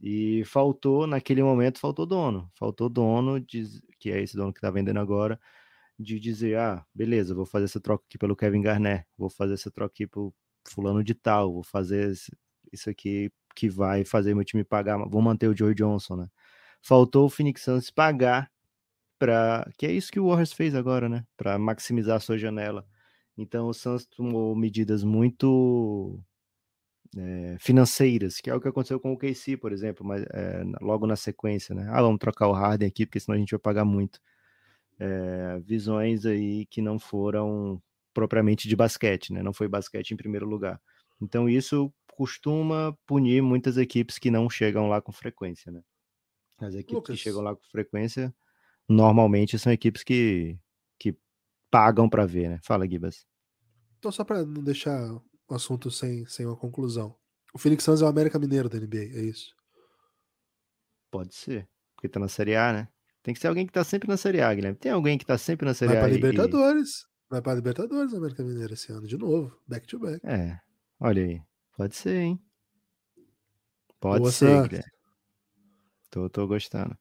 E faltou, naquele momento, faltou dono. Faltou dono, de, que é esse dono que está vendendo agora, de dizer, ah, beleza, vou fazer essa troca aqui pelo Kevin Garnett, vou fazer essa troca aqui pro fulano de tal, vou fazer isso aqui que vai fazer meu time pagar, vou manter o Joe Johnson, né? Faltou o Phoenix Suns pagar para que é isso que o Warriors fez agora, né? Para maximizar a sua janela. Então o Suns tomou medidas muito é, financeiras, que é o que aconteceu com o KC, por exemplo, mas é, logo na sequência, né? Ah, vamos trocar o Harden aqui, porque senão a gente vai pagar muito. É, visões aí que não foram propriamente de basquete, né? Não foi basquete em primeiro lugar. Então isso costuma punir muitas equipes que não chegam lá com frequência, né? As equipes Lucas. que chegam lá com frequência normalmente são equipes que, que pagam para ver, né? Fala, Gibas. Então, só para não deixar o assunto sem, sem uma conclusão. O Phoenix Suns é o América Mineiro da NBA, é isso? Pode ser, porque tá na Série A, né? Tem que ser alguém que tá sempre na Série A, Guilherme. Tem alguém que tá sempre na Série Vai A. Vai pra Libertadores. E... Vai pra Libertadores, América Mineira, esse ano, de novo. Back to back. É, olha aí. Pode ser, hein? Pode Boa ser, sorte. Guilherme. Tô, tô gostando.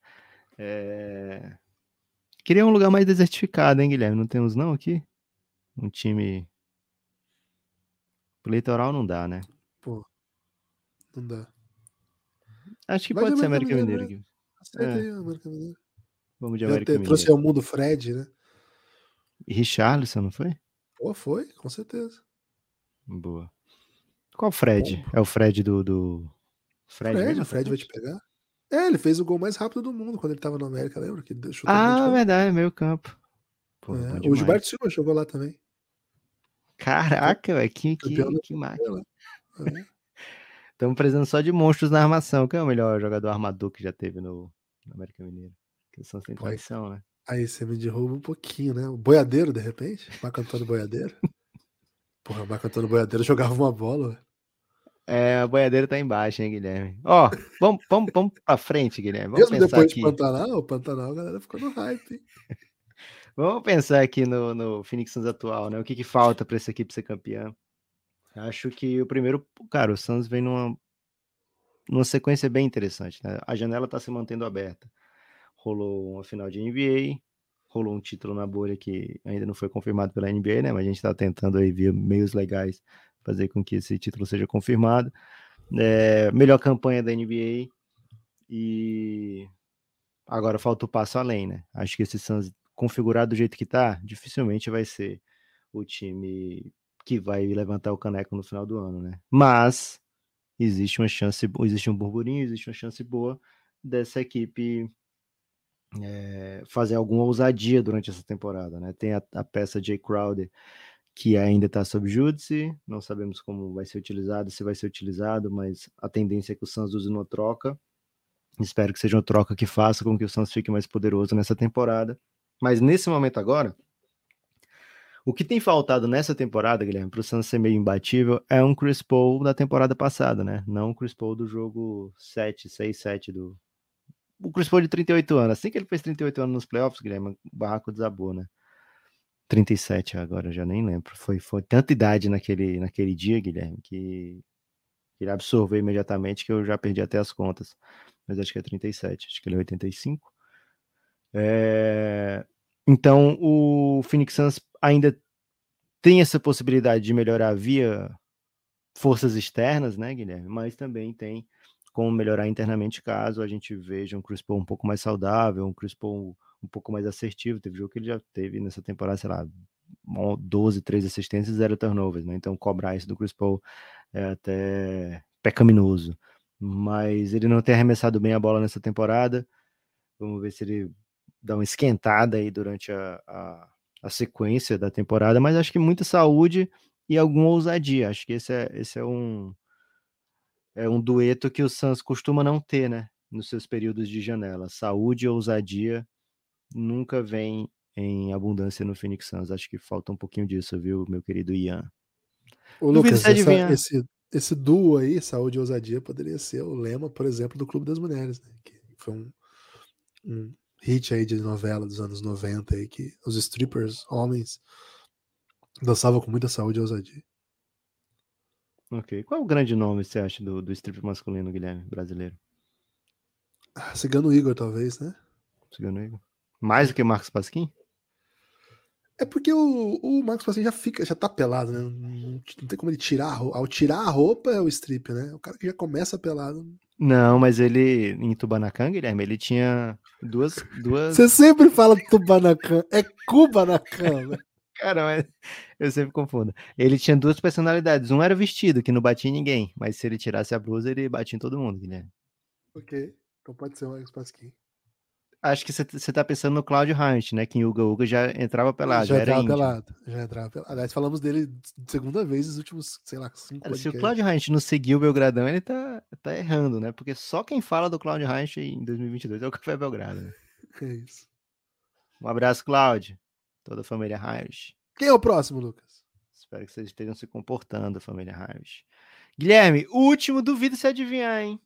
É... Queria um lugar mais desertificado, hein, Guilherme? Não temos não aqui? Um time. Pro litoral não dá, né? Pô, não dá. Acho que Vai pode ser América Mineiro. Mineiro aqui. Aceita é. aí, América Mineiro. Vamos de América Mineiro. Trouxe ao mundo Fred, né? E Richarlison, não foi? Pô, foi, com certeza. Boa. Qual Fred? Bom. É o Fred do. do... Fred, Fred o Fred vai te pegar? É, ele fez o gol mais rápido do mundo quando ele tava no América, lembra? Que deixou ah, verdade, meio campo. Pô, é, o Gilberto Silva jogou lá também. Caraca, velho, que, que, que máquina. Estamos precisando só de monstros na armação. Quem é o melhor jogador armador que já teve no, no América Mineiro? Que são sem traição, né? Aí você me derruba um pouquinho, né? O boiadeiro, de repente? Marco Antônio Boiadeiro. Porra, Marco Antônio Boiadeiro jogava uma bola. É, a boiadeira tá embaixo, hein, Guilherme? Ó, vamos, vamos, vamos pra frente, Guilherme. Vamos Mesmo depois aqui. de Pantanal, o Pantanal, a galera ficou no hype, hein? Vamos pensar aqui no, no Phoenix Suns atual, né? O que, que falta para essa equipe ser campeã? Acho que o primeiro, cara, o Suns vem numa, numa sequência bem interessante, né? A janela tá se mantendo aberta. Rolou uma final de NBA, rolou um título na bolha que ainda não foi confirmado pela NBA, né? Mas a gente tá tentando aí ver meios legais fazer com que esse título seja confirmado. É, melhor campanha da NBA e agora falta o passo além, né? Acho que esse Suns configurado do jeito que tá, dificilmente vai ser o time que vai levantar o caneco no final do ano, né? Mas existe uma chance, existe um burburinho, existe uma chance boa dessa equipe é, fazer alguma ousadia durante essa temporada, né? Tem a, a peça Jay Crowder que ainda está sob júdice, não sabemos como vai ser utilizado, se vai ser utilizado, mas a tendência é que o Suns use uma troca. Espero que seja uma troca que faça com que o Suns fique mais poderoso nessa temporada. Mas nesse momento agora, o que tem faltado nessa temporada, Guilherme, para o Suns ser meio imbatível, é um Chris Paul da temporada passada, né? Não o Chris Paul do jogo 7, 6, 7 do... O Chris Paul de 38 anos. Assim que ele fez 38 anos nos playoffs, Guilherme, o barraco desabou, né? 37 agora, já nem lembro. Foi, foi tanta idade naquele, naquele dia, Guilherme, que ele absorveu imediatamente que eu já perdi até as contas. Mas acho que é 37, acho que ele é 85. É... Então o Phoenix Suns ainda tem essa possibilidade de melhorar via forças externas, né, Guilherme? Mas também tem como melhorar internamente caso a gente veja um Chris Paul um pouco mais saudável, um Chris Paul um pouco mais assertivo. Teve jogo que ele já teve nessa temporada, sei lá, 12, 13 assistências e zero turnovers, né? Então cobrar isso do Chris Paul é até pecaminoso. Mas ele não tem arremessado bem a bola nessa temporada. Vamos ver se ele dá uma esquentada aí durante a, a, a sequência da temporada. Mas acho que muita saúde e alguma ousadia. Acho que esse é, esse é um é um dueto que o Suns costuma não ter, né? Nos seus períodos de janela. Saúde e ousadia nunca vem em abundância no Phoenix Suns. Acho que falta um pouquinho disso, viu, meu querido Ian? Ô, Lucas, essa, esse, esse duo aí, saúde e ousadia, poderia ser o lema, por exemplo, do Clube das Mulheres, né? que foi um, um hit aí de novela dos anos 90 aí, que os strippers, homens, dançavam com muita saúde e ousadia. Ok. Qual é o grande nome, você acha, do, do stripper masculino, Guilherme, brasileiro? Ah, Cigano Igor, talvez, né? Cigano Igor. Mais do que o Marcos Pasquim? É porque o, o Marcos Pasquim já fica, já tá pelado, né? Não, não, tem como ele tirar a roupa. Ao tirar a roupa é o strip, né? O cara que já começa pelado. Não, mas ele, em Tubanacan, Guilherme, ele tinha duas. duas... Você sempre fala Tubanacan, é Kubanacan, né? Cara, mas eu sempre confundo. Ele tinha duas personalidades. Um era vestido, que não batia em ninguém, mas se ele tirasse a blusa, ele batia em todo mundo, Guilherme. Ok, então pode ser o Marcos Pasquim. Acho que você tá pensando no Claudio Hunt, né? Que o Uga Uga já entrava pelado. Já já entrava pelado. Já entrava pelado. Aliás, falamos dele de segunda vez nos últimos, sei lá, cinco Cara, se o. Claudio Hunt não seguiu o Belgradão, ele tá, tá errando, né? Porque só quem fala do Claudio Hunt em 2022 é o Café Belgrado. né? É isso. Um abraço, Cláudio. Toda a família Hunt. Quem é o próximo, Lucas? Espero que vocês estejam se comportando, família Hunt. Guilherme, último, duvido se adivinhar, hein?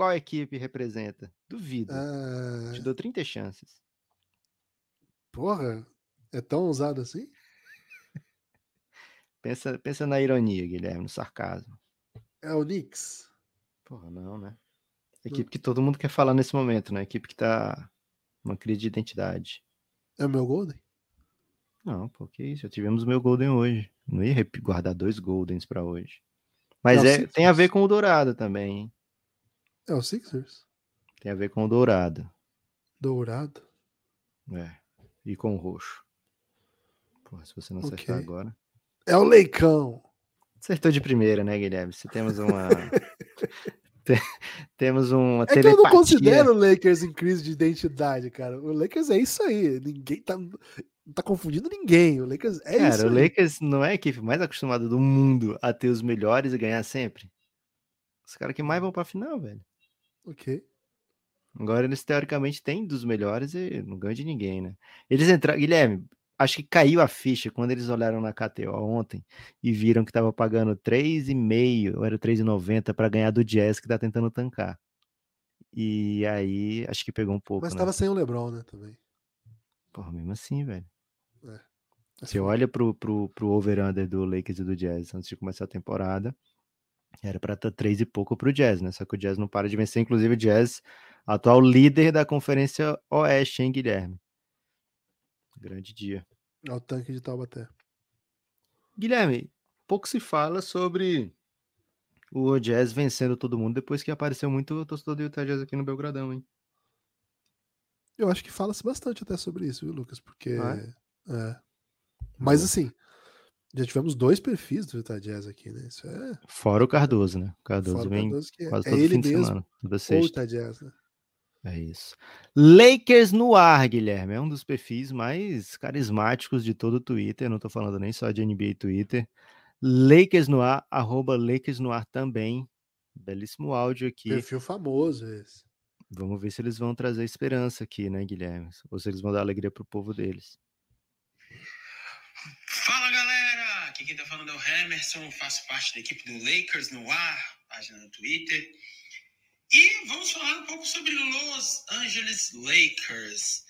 Qual equipe representa? Duvido. Ah, Te dou 30 chances. porra, é tão ousado assim? Pensa, pensa na ironia, Guilherme, no sarcasmo. É o Knicks. Porra, não, né? Equipe que todo mundo quer falar nesse momento, né? Equipe que tá numa crise de identidade. É o meu Golden? Não, pô, que isso? Já tivemos o meu Golden hoje. Não ia guardar dois Goldens pra hoje. Mas Não, é, sim, tem a sim. ver com o Dourado também, hein? É o Sixers? Tem a ver com o Dourado. Dourado? É. E com o Roxo. Porra, se você não acertar agora. É o Leicão. Acertou de primeira, né, Guilherme? Se temos uma. Te- temos uma É que eu telepatia. não considero o Lakers em crise de identidade, cara. O Lakers é isso aí. Ninguém tá, não tá confundindo ninguém. O Lakers é isso Cara, o aí. Lakers não é a equipe mais acostumada do mundo a ter os melhores e ganhar sempre. Os caras que mais vão pra final, velho. Ok. Agora eles teoricamente têm dos melhores e não ganham de ninguém, né? Eles entraram. Guilherme, acho que caiu a ficha quando eles olharam na KTO ontem e viram que tava pagando 3,5 ou era 3,90 para ganhar do Jazz que tá tentando tancar. E aí, acho que pegou um pouco, Mas né? tava sem o LeBron, né, também. Porra, mesmo assim, velho. Mas Você foi. olha pro, pro, pro over-under do Lakers e do Jazz antes de começar a temporada, era pra estar três e pouco pro Jazz, né? Só que o Jazz não para de vencer, inclusive o Jazz, atual líder da Conferência Oeste, hein, Guilherme? Grande dia. É o tanque de Taubaté. Guilherme, pouco se fala sobre o Jazz vencendo todo mundo depois que apareceu muito o torcedor do Utah Jazz aqui no Belgradão, hein? Eu acho que fala-se bastante até sobre isso, viu, Lucas? Porque. Ah, é. Mas Boa. assim, já tivemos dois perfis do Utah Jazz aqui, né? Isso é. Fora o Cardoso, né? O Cardoso Fora o vem Cardoso, que é, quase é todo ele fim de mesmo, semana, toda sexta. Utah Jazz, né? É isso. Lakers no ar, Guilherme. É um dos perfis mais carismáticos de todo o Twitter. Não tô falando nem só de NBA e Twitter. Lakers no ar, arroba Lakers no ar também. Belíssimo áudio aqui. Perfil famoso esse. Vamos ver se eles vão trazer esperança aqui, né, Guilherme? Ou se eles vão dar alegria pro povo deles. Fala quem tá falando é o Emerson, faço parte da equipe do Lakers no ar, página no Twitter. E vamos falar um pouco sobre Los Angeles Lakers.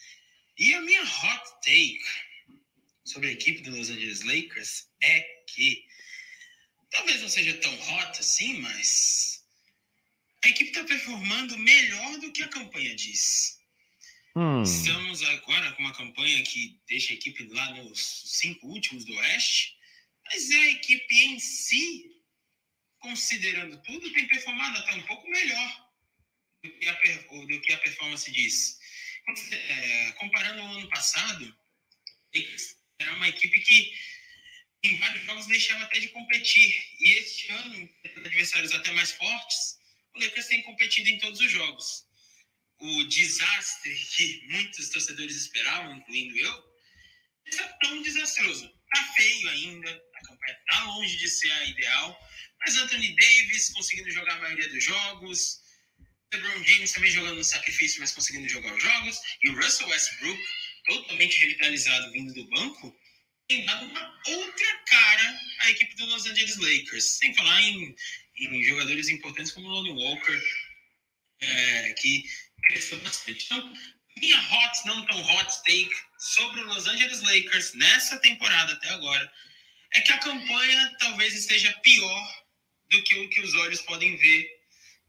E a minha hot take sobre a equipe do Los Angeles Lakers é que talvez não seja tão hot assim, mas a equipe está performando melhor do que a campanha diz. Hum, Estamos agora com uma campanha que deixa a equipe lá nos cinco últimos do Oeste, mas a equipe em si, considerando tudo, tem performado até um pouco melhor do que a, do que a performance diz. É, comparando ao ano passado, era uma equipe que em vários jogos deixava até de competir. E este ano, adversários até mais fortes, o Lakers tem competido em todos os jogos o desastre que muitos torcedores esperavam, incluindo eu, está tão desastroso. Tá feio ainda, a campanha tá longe de ser a ideal, mas Anthony Davis conseguindo jogar a maioria dos jogos, LeBron James também jogando no sacrifício, mas conseguindo jogar os jogos, e o Russell Westbrook, totalmente revitalizado vindo do banco, tem dado uma outra cara à equipe do Los Angeles Lakers, sem falar em, em jogadores importantes como o Lonnie Walker, é, que cresceu bastante. Então, minha hot, não tão hot take sobre o Los Angeles Lakers nessa temporada até agora é que a campanha talvez esteja pior do que o que os olhos podem ver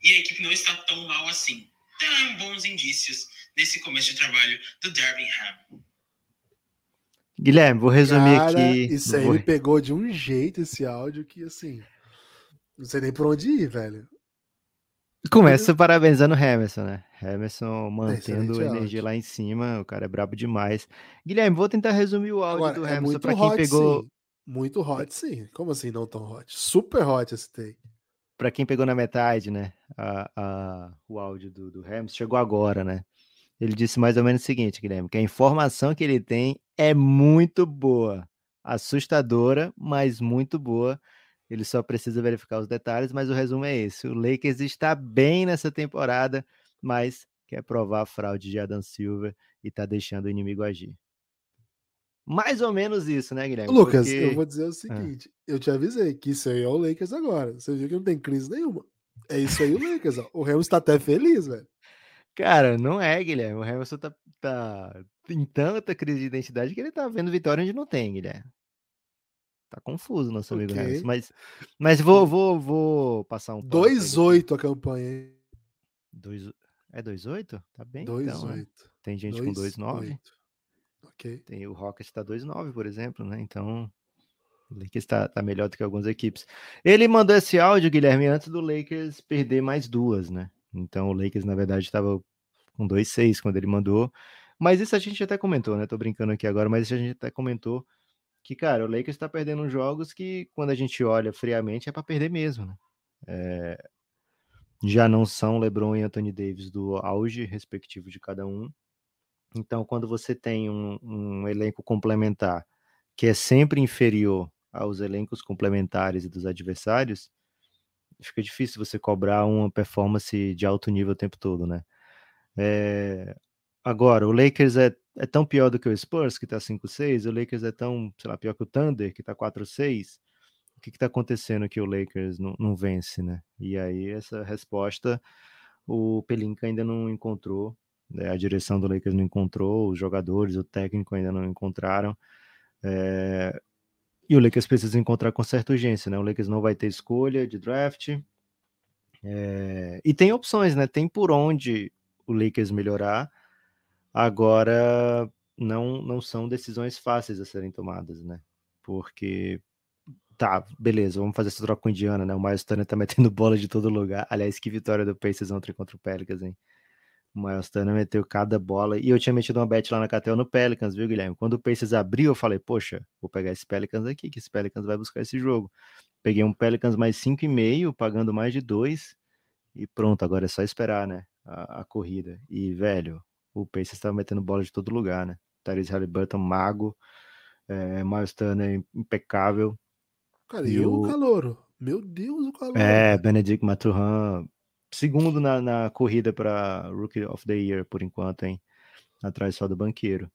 e a equipe não está tão mal assim. Tem bons indícios nesse começo de trabalho do Darvin Ham. Guilherme, vou resumir Cara, aqui. isso aí vou- me pegou de um jeito esse áudio que, assim, não sei nem por onde ir, velho. Começa parabenizando o Emerson, né? Emerson mantendo excelente a energia áudio. lá em cima, o cara é brabo demais. Guilherme, vou tentar resumir o áudio Agora, do é muito para quem pegou, sim. Muito hot, sim. Como assim não tão hot? Super hot esse take. para quem pegou na metade, né? A, a- o áudio do, do Emerson chegou agora, né? Ele disse mais ou menos o seguinte, Guilherme, que a informação que ele tem é muito boa, assustadora, mas muito boa. Ele só precisa verificar os detalhes, mas o resumo é esse: o Lakers está bem nessa temporada, mas quer provar a fraude de Adam Silver e está deixando o inimigo agir. Mais ou menos isso, né, Guilherme? Lucas, Porque... eu vou dizer o seguinte: ah. eu te avisei que isso aí é o Lakers agora. Você viu que não tem crise nenhuma. É isso aí o Lakers, ó. O Ramos está até feliz, velho. Cara, não é, Guilherme. O Hamilton tá, tá em tanta crise de identidade que ele tá vendo vitória onde não tem, Guilherme. Tá confuso nosso amigo okay. Hamilton. Mas, mas vou, vou, vou passar um. 2-8 a campanha, Dois, é 2-8? Tá bem. 2-8. Então, né? Tem gente dois, com 2-9. Tem, o Rocket tá 2-9, por exemplo, né? Então. O Lakers tá, tá melhor do que algumas equipes. Ele mandou esse áudio, Guilherme, antes do Lakers perder mais duas, né? Então o Lakers, na verdade, estava com 2-6 quando ele mandou. Mas isso a gente até comentou, né? Tô brincando aqui agora, mas isso a gente até comentou que, cara, o Lakers está perdendo jogos que, quando a gente olha friamente, é para perder mesmo, né? É... Já não são LeBron e Anthony Davis do auge respectivo de cada um. Então, quando você tem um, um elenco complementar que é sempre inferior aos elencos complementares dos adversários, fica difícil você cobrar uma performance de alto nível o tempo todo, né? É... Agora, o Lakers é, é tão pior do que o Spurs, que tá 5-6, o Lakers é tão, sei lá, pior que o Thunder, que tá 4-6. O que que tá acontecendo que o Lakers não, não vence, né? E aí, essa resposta, o Pelinka ainda não encontrou, né? a direção do Lakers não encontrou, os jogadores, o técnico ainda não encontraram. É... E o Lakers precisa encontrar com certa urgência, né? O Lakers não vai ter escolha de draft. É... E tem opções, né? Tem por onde o Lakers melhorar. Agora, não, não são decisões fáceis a serem tomadas, né? Porque, tá, beleza, vamos fazer essa troca com o Indiana, né? O Miles Turner tá metendo bola de todo lugar. Aliás, que vitória do Pacers ontem contra o Pelicans, hein? O Miles Turner meteu cada bola. E eu tinha metido uma bet lá na KTO no Pelicans, viu, Guilherme? Quando o Pacers abriu, eu falei, poxa, vou pegar esse Pelicans aqui, que esse Pelicans vai buscar esse jogo. Peguei um Pelicans mais 5,5, pagando mais de 2. E pronto, agora é só esperar, né? A, a corrida. E, velho, o Pacers estava metendo bola de todo lugar, né? Tyrese Halliburton, mago. É, Miles Turner, impecável. Cara, e, e o, o Calouro? Meu Deus, o Calouro. É, Benedict Maturhan, segundo na, na corrida para Rookie of the Year, por enquanto, hein? Atrás só do banqueiro.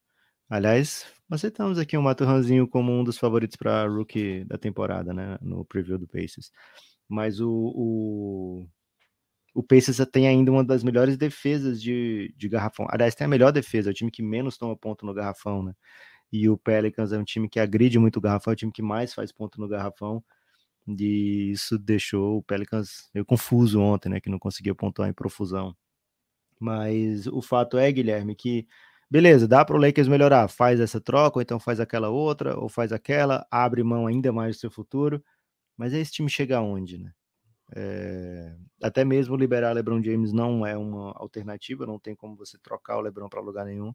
Aliás, aceitamos aqui o um Maturranzinho como um dos favoritos para Rookie da temporada, né? No preview do Pacers. Mas o, o, o Pacers tem ainda uma das melhores defesas de, de garrafão. Aliás, tem a melhor defesa, é o time que menos toma ponto no garrafão, né? E o Pelicans é um time que agride muito o garrafão, é o time que mais faz ponto no garrafão. E isso deixou o Pelicans meio confuso ontem, né? Que não conseguia pontuar em profusão. Mas o fato é, Guilherme, que beleza, dá para o Lakers melhorar, faz essa troca, ou então faz aquela outra, ou faz aquela, abre mão ainda mais do seu futuro. Mas esse time chega aonde, né? É... até mesmo liberar LeBron James não é uma alternativa, não tem como você trocar o LeBron para lugar nenhum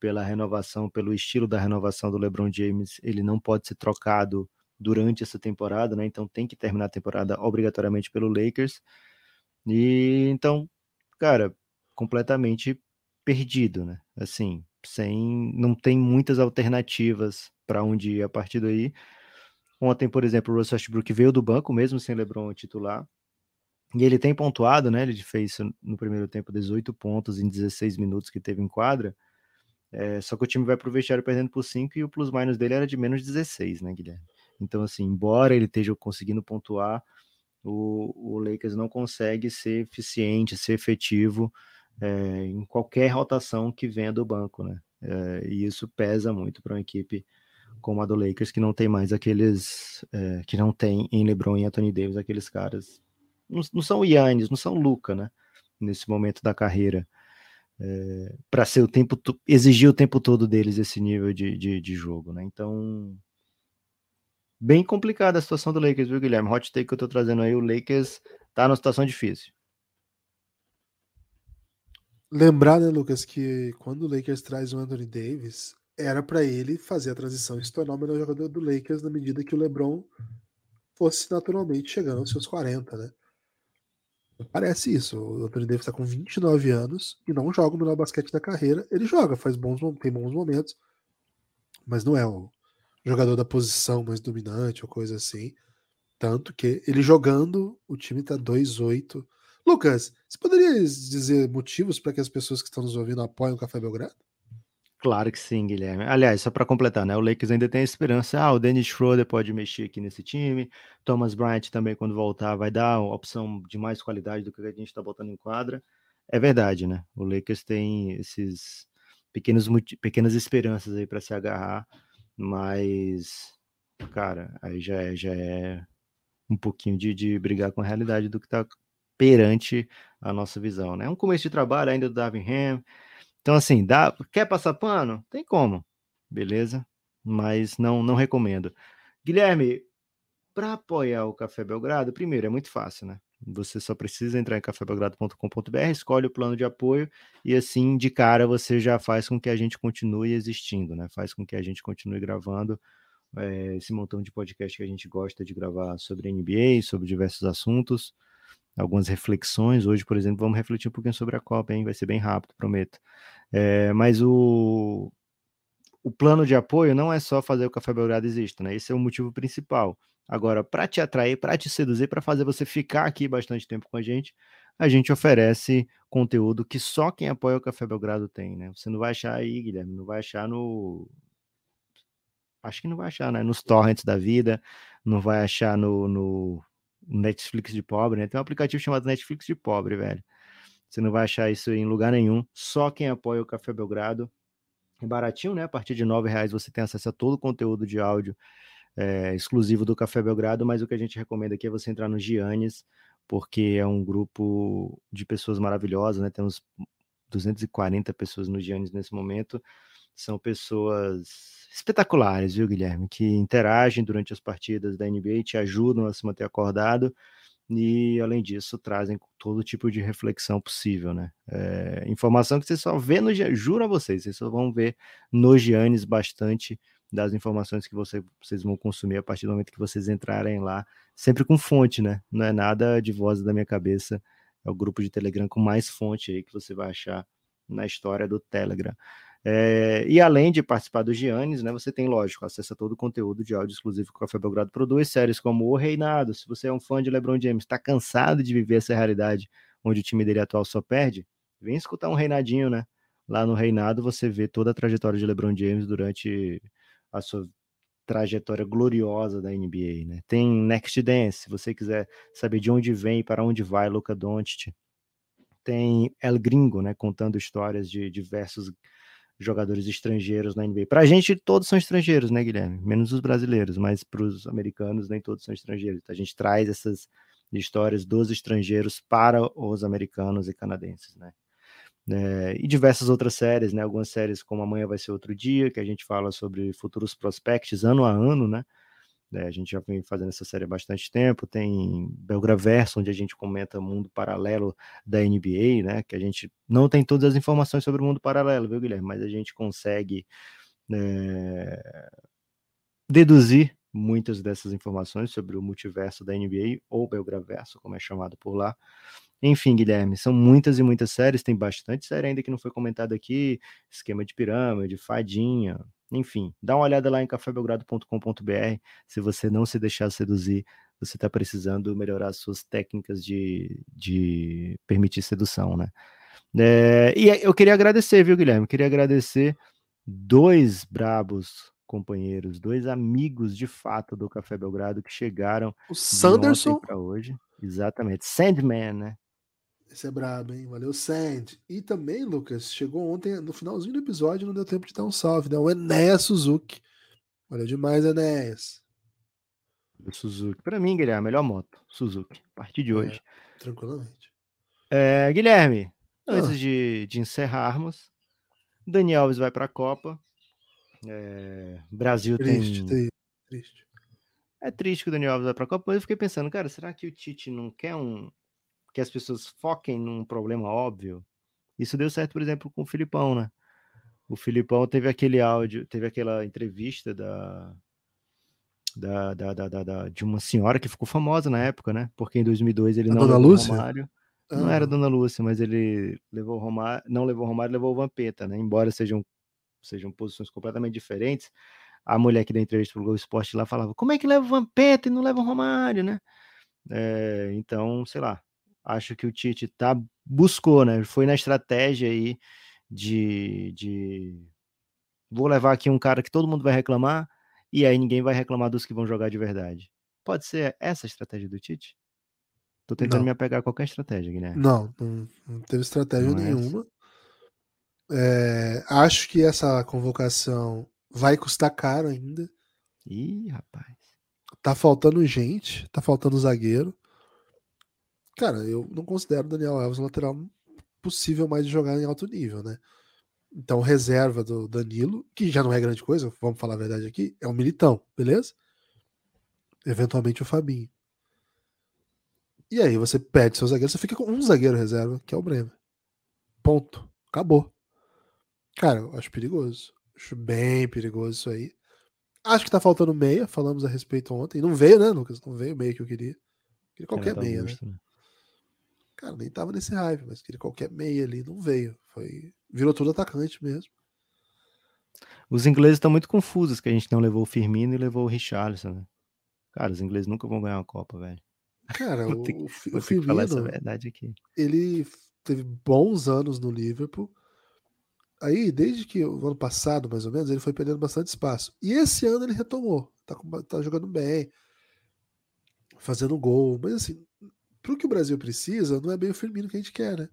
pela renovação, pelo estilo da renovação do LeBron James, ele não pode ser trocado durante essa temporada, né? Então tem que terminar a temporada obrigatoriamente pelo Lakers. E então, cara, completamente perdido, né? Assim, sem não tem muitas alternativas para onde ir a partir daí. Ontem, por exemplo, o Russell Westbrook veio do banco mesmo sem LeBron titular. E ele tem pontuado, né? Ele fez no primeiro tempo 18 pontos em 16 minutos que teve em quadra. É, só que o time vai pro vestiário perdendo por 5 e o plus-minus dele era de menos 16, né, Guilherme? Então, assim, embora ele esteja conseguindo pontuar, o, o Lakers não consegue ser eficiente, ser efetivo é, em qualquer rotação que venha do banco, né? É, e isso pesa muito para uma equipe como a do Lakers, que não tem mais aqueles. É, que não tem em LeBron e Anthony Davis aqueles caras. Não, não são Yannis, não são Luca, né? Nesse momento da carreira. É, para ser o tempo exigir o tempo todo deles esse nível de, de, de jogo, né? Então bem complicada a situação do Lakers, viu, Guilherme? Hot take que eu tô trazendo aí, o Lakers tá numa situação difícil. Lembrar, né, Lucas, que quando o Lakers traz o Anthony Davis, era para ele fazer a transição e se tornar o melhor jogador do Lakers na medida que o LeBron fosse naturalmente chegando aos seus 40, né? Parece isso. O Anthony Davis está com 29 anos e não joga o melhor basquete da carreira. Ele joga, faz bons, tem bons momentos, mas não é o jogador da posição mais dominante ou coisa assim. Tanto que ele jogando, o time tá 2-8. Lucas, você poderia dizer motivos para que as pessoas que estão nos ouvindo apoiem o Café Belgrado? Claro que sim, Guilherme. Aliás, só para completar, né? O Lakers ainda tem a esperança. Ah, o Dennis Schroeder pode mexer aqui nesse time. Thomas Bryant também, quando voltar, vai dar uma opção de mais qualidade do que a gente está botando em quadra. É verdade, né? O Lakers tem esses pequenos, pequenas esperanças aí para se agarrar, mas, cara, aí já é, já é um pouquinho de, de brigar com a realidade do que está perante a nossa visão, né? É um começo de trabalho ainda do Darvin Ham então, assim, dá, quer passar pano? Tem como, beleza? Mas não, não recomendo. Guilherme, para apoiar o Café Belgrado, primeiro, é muito fácil, né? Você só precisa entrar em cafébelgrado.com.br, escolhe o plano de apoio e assim, de cara, você já faz com que a gente continue existindo, né? Faz com que a gente continue gravando é, esse montão de podcast que a gente gosta de gravar sobre NBA, sobre diversos assuntos, algumas reflexões. Hoje, por exemplo, vamos refletir um pouquinho sobre a Copa, hein? Vai ser bem rápido, prometo. É, mas o, o plano de apoio não é só fazer o Café Belgrado exista, né? Esse é o motivo principal. Agora, para te atrair, para te seduzir, para fazer você ficar aqui bastante tempo com a gente, a gente oferece conteúdo que só quem apoia o Café Belgrado tem, né? Você não vai achar aí, Guilherme, não vai achar no. Acho que não vai achar, né? Nos torrents da vida, não vai achar no, no Netflix de pobre, né? Tem um aplicativo chamado Netflix de pobre, velho. Você não vai achar isso em lugar nenhum. Só quem apoia o Café Belgrado. É baratinho, né? A partir de R$ reais você tem acesso a todo o conteúdo de áudio é, exclusivo do Café Belgrado, mas o que a gente recomenda aqui é você entrar no Giannis, porque é um grupo de pessoas maravilhosas, né? Temos 240 pessoas no Giannis nesse momento. São pessoas espetaculares, viu, Guilherme? Que interagem durante as partidas da NBA, te ajudam a se manter acordado e, além disso, trazem todo tipo de reflexão possível, né? É, informação que você só vê no juro a vocês, vocês só vão ver no Giannis bastante das informações que você, vocês vão consumir a partir do momento que vocês entrarem lá, sempre com fonte, né? Não é nada de voz da minha cabeça, é o grupo de Telegram com mais fonte aí que você vai achar na história do Telegram. É, e além de participar do Giannis, né, você tem, lógico, acesso a todo o conteúdo de áudio exclusivo que o Café Belgrado produz, séries como O Reinado. Se você é um fã de LeBron James, está cansado de viver essa realidade onde o time dele atual só perde, vem escutar um Reinadinho, né? Lá no Reinado você vê toda a trajetória de LeBron James durante a sua trajetória gloriosa da NBA, né? Tem Next Dance, se você quiser saber de onde vem e para onde vai Luca Doncic. Tem El Gringo, né, contando histórias de diversos jogadores estrangeiros na NBA. Para a gente, todos são estrangeiros, né, Guilherme? Menos os brasileiros, mas para os americanos, nem todos são estrangeiros. Então, a gente traz essas histórias dos estrangeiros para os americanos e canadenses, né? É, e diversas outras séries, né? Algumas séries como Amanhã Vai Ser Outro Dia, que a gente fala sobre futuros prospects ano a ano, né? É, a gente já vem fazendo essa série há bastante tempo. Tem Belgraverso, onde a gente comenta o mundo paralelo da NBA, né? Que a gente não tem todas as informações sobre o mundo paralelo, viu, Guilherme? Mas a gente consegue é, deduzir muitas dessas informações sobre o multiverso da NBA, ou Belgraverso, como é chamado por lá. Enfim, Guilherme, são muitas e muitas séries, tem bastante série ainda que não foi comentada aqui, esquema de pirâmide, fadinha, enfim, dá uma olhada lá em cafébelgrado.com.br. Se você não se deixar seduzir, você está precisando melhorar as suas técnicas de, de permitir sedução, né? É, e eu queria agradecer, viu, Guilherme? Queria agradecer dois brabos companheiros, dois amigos de fato do Café Belgrado que chegaram o Sanderson para hoje. Exatamente, Sandman, né? Esse é brabo, hein? Valeu, Sand. E também, Lucas, chegou ontem, no finalzinho do episódio, não deu tempo de dar um salve, né? O Enéas Suzuki. Valeu demais, Enéas. Suzuki. Para mim, Guilherme, a melhor moto. Suzuki. A partir de é, hoje. É, tranquilamente. É, Guilherme, ah. antes de, de encerrarmos, Daniel Alves vai para a Copa. É, Brasil triste, tem. Triste. É triste que o Daniel Alves vai para a Copa, mas eu fiquei pensando, cara, será que o Tite não quer um, que as pessoas foquem num problema óbvio. Isso deu certo, por exemplo, com o Filipão, né? O Filipão teve aquele áudio, teve aquela entrevista da, da, da, da, da de uma senhora que ficou famosa na época, né? Porque em 2002 ele a não Dona levou Lúcia? o Romário. Não era. Dona Lúcia, mas ele levou Romário, não levou Romário, levou o Vampeta, né? Embora sejam, sejam posições completamente diferentes. A mulher que deu entrevista pro Globo Esporte lá falava: como é que leva o Vampeta e não leva o Romário, né? É, então, sei lá, acho que o Tite tá, buscou, né? Foi na estratégia aí de, de vou levar aqui um cara que todo mundo vai reclamar e aí ninguém vai reclamar dos que vão jogar de verdade. Pode ser essa a estratégia do Tite? Tô tentando Não. me apegar a qualquer estratégia, Guilherme. Não, não, não teve estratégia Não é nenhuma. É, acho que essa convocação vai custar caro ainda. Ih, rapaz. Tá faltando gente, tá faltando zagueiro. Cara, eu não considero o Daniel Alves um lateral possível mais de jogar em alto nível, né? Então, reserva do Danilo, que já não é grande coisa, vamos falar a verdade aqui, é um militão, beleza? Eventualmente o Fabinho. E aí você perde seu zagueiro, você fica com um zagueiro reserva, que é o Bremer. Ponto. Acabou. Cara, eu acho perigoso. Acho bem perigoso isso aí. Acho que tá faltando meia, falamos a respeito ontem. Não veio, né, Lucas? Não veio o meia que eu queria. Queria qualquer meia, né? Né? Cara, nem tava nesse hype, mas queria qualquer meia ali, não veio. Foi, virou tudo atacante mesmo. Os ingleses estão muito confusos que a gente não levou o Firmino e levou o Richarlison, né? Cara, os ingleses nunca vão ganhar uma Copa, velho. Cara, Vou ter o, o, Fi- Vou o ter que falar essa Firmino, verdade aqui. ele teve bons anos no Liverpool. Aí, desde que o ano passado, mais ou menos, ele foi perdendo bastante espaço. E esse ano ele retomou. Tá, tá jogando bem, fazendo gol. Mas assim, pro que o Brasil precisa, não é bem o Firmino que a gente quer, né?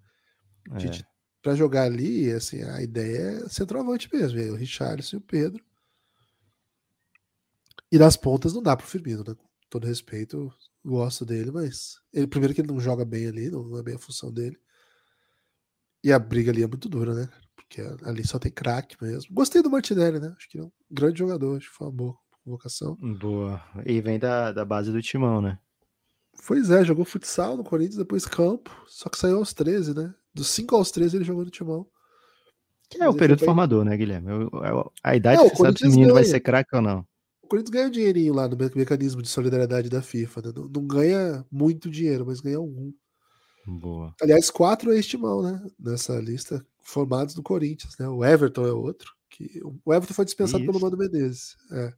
A É. gente, pra jogar ali, assim, a ideia é centroavante mesmo. Aí, o Richarlison e o Pedro. E nas pontas não dá pro Firmino, né? Com todo respeito, gosto dele, mas ele primeiro que ele não joga bem ali, não, não é bem a função dele. E a briga ali é muito dura, né? Porque ali só tem craque mesmo. Gostei do Martinelli, né? Acho que é um grande jogador, acho que foi uma boa convocação. Boa. E vem da, da base do Timão, né? Pois é, jogou futsal no Corinthians, depois campo, só que saiu aos 13, né? Dos 5 aos 13 ele jogou no Timão. Que é o período foi formador, né, Guilherme? Eu- eu- a idade Não, que o você sabe se o menino vai ganha. ser craque ou não. O Corinthians ganha um dinheirinho lá no me- mecanismo de solidariedade da FIFA, né? Não, não ganha muito dinheiro, mas ganha algum. Boa. Aliás, quatro é estimão, né? Nessa lista, formados do Corinthians, né? O Everton é outro. Que... O Everton foi dispensado pelo Isso. Mano Menezes. É.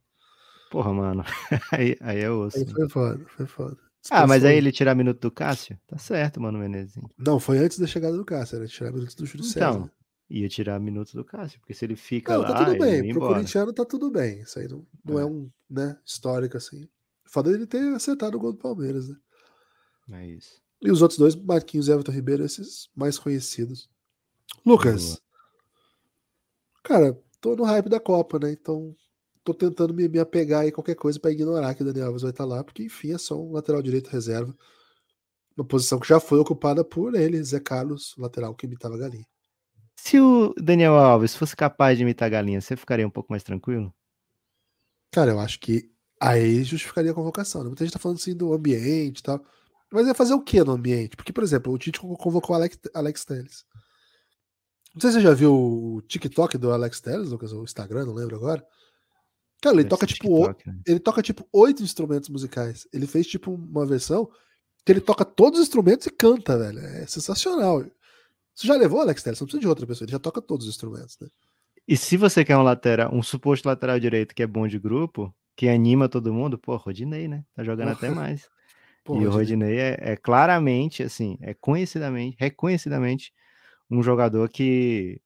Porra, mano. Aí, aí é osso. Aí foi foda, foi foda. Ah, mas aí ele tirar minuto do Cássio? Tá certo, mano, Menezes. Não, foi antes da chegada do Cássio, era tirar minutos do Júlio Então, César. ia tirar minutos do Cássio, porque se ele fica Não, lá, tá tudo bem. Pro corintiano tá tudo bem. Isso aí não, não é. É. um, né, histórico assim. Foda ele ter acertado o gol do Palmeiras, né? É isso. E os outros dois, Marquinhos e Everton Ribeiro, esses mais conhecidos. Lucas. Boa. Cara, tô no hype da Copa, né? Então tô tentando me, me apegar aí qualquer coisa pra ignorar que o Daniel Alves vai estar lá, porque enfim, é só um lateral direito reserva. Uma posição que já foi ocupada por ele, Zé Carlos, lateral que imitava a galinha. Se o Daniel Alves fosse capaz de imitar a galinha, você ficaria um pouco mais tranquilo? Cara, eu acho que aí justificaria a convocação. Né? Muita gente tá falando assim do ambiente e tal. Mas ia fazer o que no ambiente? Porque, por exemplo, o Tite convocou o Alex, Alex Telles. Não sei se você já viu o TikTok do Alex Telles, Lucas, ou o Instagram, não lembro agora. Cara, ele toca tipo o- TikTok, né? ele toca tipo oito instrumentos musicais. Ele fez tipo uma versão que ele toca todos os instrumentos e canta, velho. É sensacional. Você já levou o Alex Telles? Não precisa de outra pessoa, ele já toca todos os instrumentos, né? E se você quer um lateral, um suposto lateral direito que é bom de grupo, que anima todo mundo, pô, Rodinei, né? Tá jogando até mais. Pô, e o Rodinei. Rodinei é, é claramente, assim, é conhecidamente, reconhecidamente um jogador que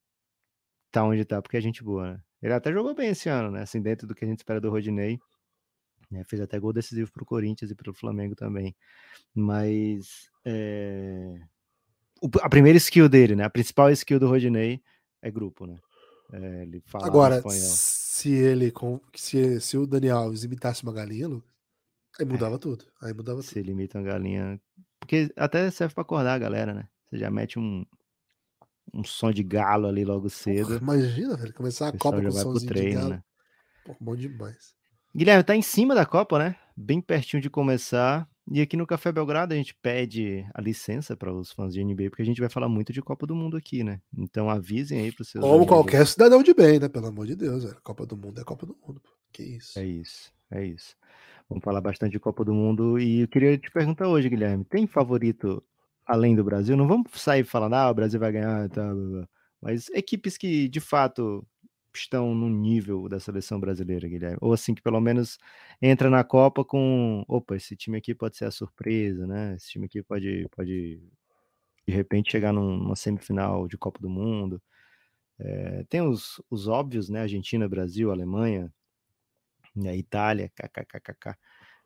tá onde tá porque é gente boa, né? Ele até jogou bem esse ano, né? Assim, dentro do que a gente espera do Rodinei. né? Fez até gol decisivo pro Corinthians e pro Flamengo também. Mas é, o- a primeira skill dele, né? A principal skill do Rodinei é grupo, né? É, ele fala Agora, espanhol. se ele se, se o Daniel Alves imitasse uma galinha, Lucas, É. aí mudava tudo. Aí mudava Se tudo. ele imita uma galinha. Porque até serve pra acordar a galera, né? Você já mete um, um som de galo ali logo cedo. Porra, imagina, velho, começar a Copa com pro somzinho de treino, galo. né? Pô, bom demais. Guilherme, tá em cima da Copa, né? Bem pertinho de começar. E aqui no Café Belgrado a gente pede a licença para os fãs de NBA, porque a gente vai falar muito de Copa do Mundo aqui, né? Então avisem aí pros seus Como amigos. qualquer cidadão de bem, né? Pelo amor de Deus, velho. Copa do Mundo é Copa do Mundo. Pô. Que isso. É isso, é isso. Vamos falar bastante de Copa do Mundo. E eu queria te perguntar hoje, Guilherme, tem favorito além do Brasil, não vamos sair falando, ah, o Brasil vai ganhar, tá, mas equipes que de fato estão no nível da seleção brasileira, Guilherme, ou assim que pelo menos entra na Copa com, opa, esse time aqui pode ser a surpresa, né? Esse time aqui pode, pode de repente chegar numa semifinal de Copa do Mundo. É, tem os, os óbvios, né? Argentina, Brasil, Alemanha, né? Itália, kkkk.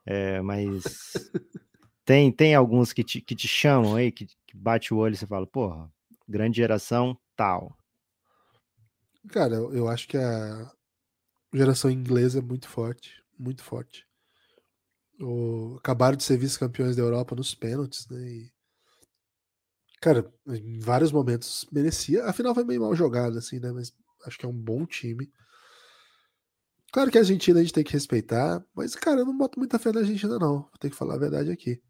É, mas tem, tem alguns que te, que te chamam aí, que, que bate o olho e você fala, porra, grande geração, tal. Cara, eu, acho que a geração inglesa é muito forte, muito forte. O, acabaram de ser vice-campeões da Europa nos pênaltis, né? E, cara, em vários momentos merecia. Afinal, foi meio mal jogado, assim, né? Mas acho que é um bom time. Claro que a Argentina a gente tem que respeitar, mas, cara, eu não boto muita fé na Argentina, não. Vou ter que falar a verdade aqui.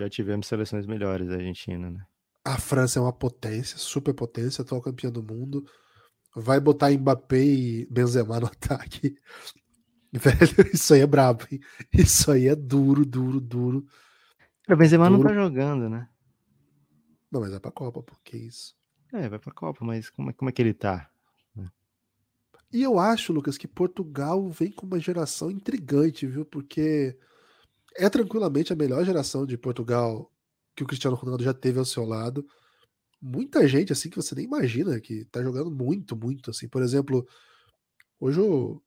Já tivemos seleções melhores da Argentina, né? A França é uma potência, super potência, atual campeã do mundo. Vai botar Mbappé e Benzema no ataque. Velho, isso aí é brabo, hein? Isso aí é duro, duro, duro. O Benzema duro. não tá jogando, né? Não, mas vai pra Copa, pô, que isso. É, vai pra Copa, mas como é, como é que ele tá? E eu acho, Lucas, que Portugal vem com uma geração intrigante, viu? Porque é tranquilamente a melhor geração de Portugal que o Cristiano Ronaldo já teve ao seu lado. Muita gente, assim, que você nem imagina, que tá jogando muito, muito, assim. Por exemplo, hoje o,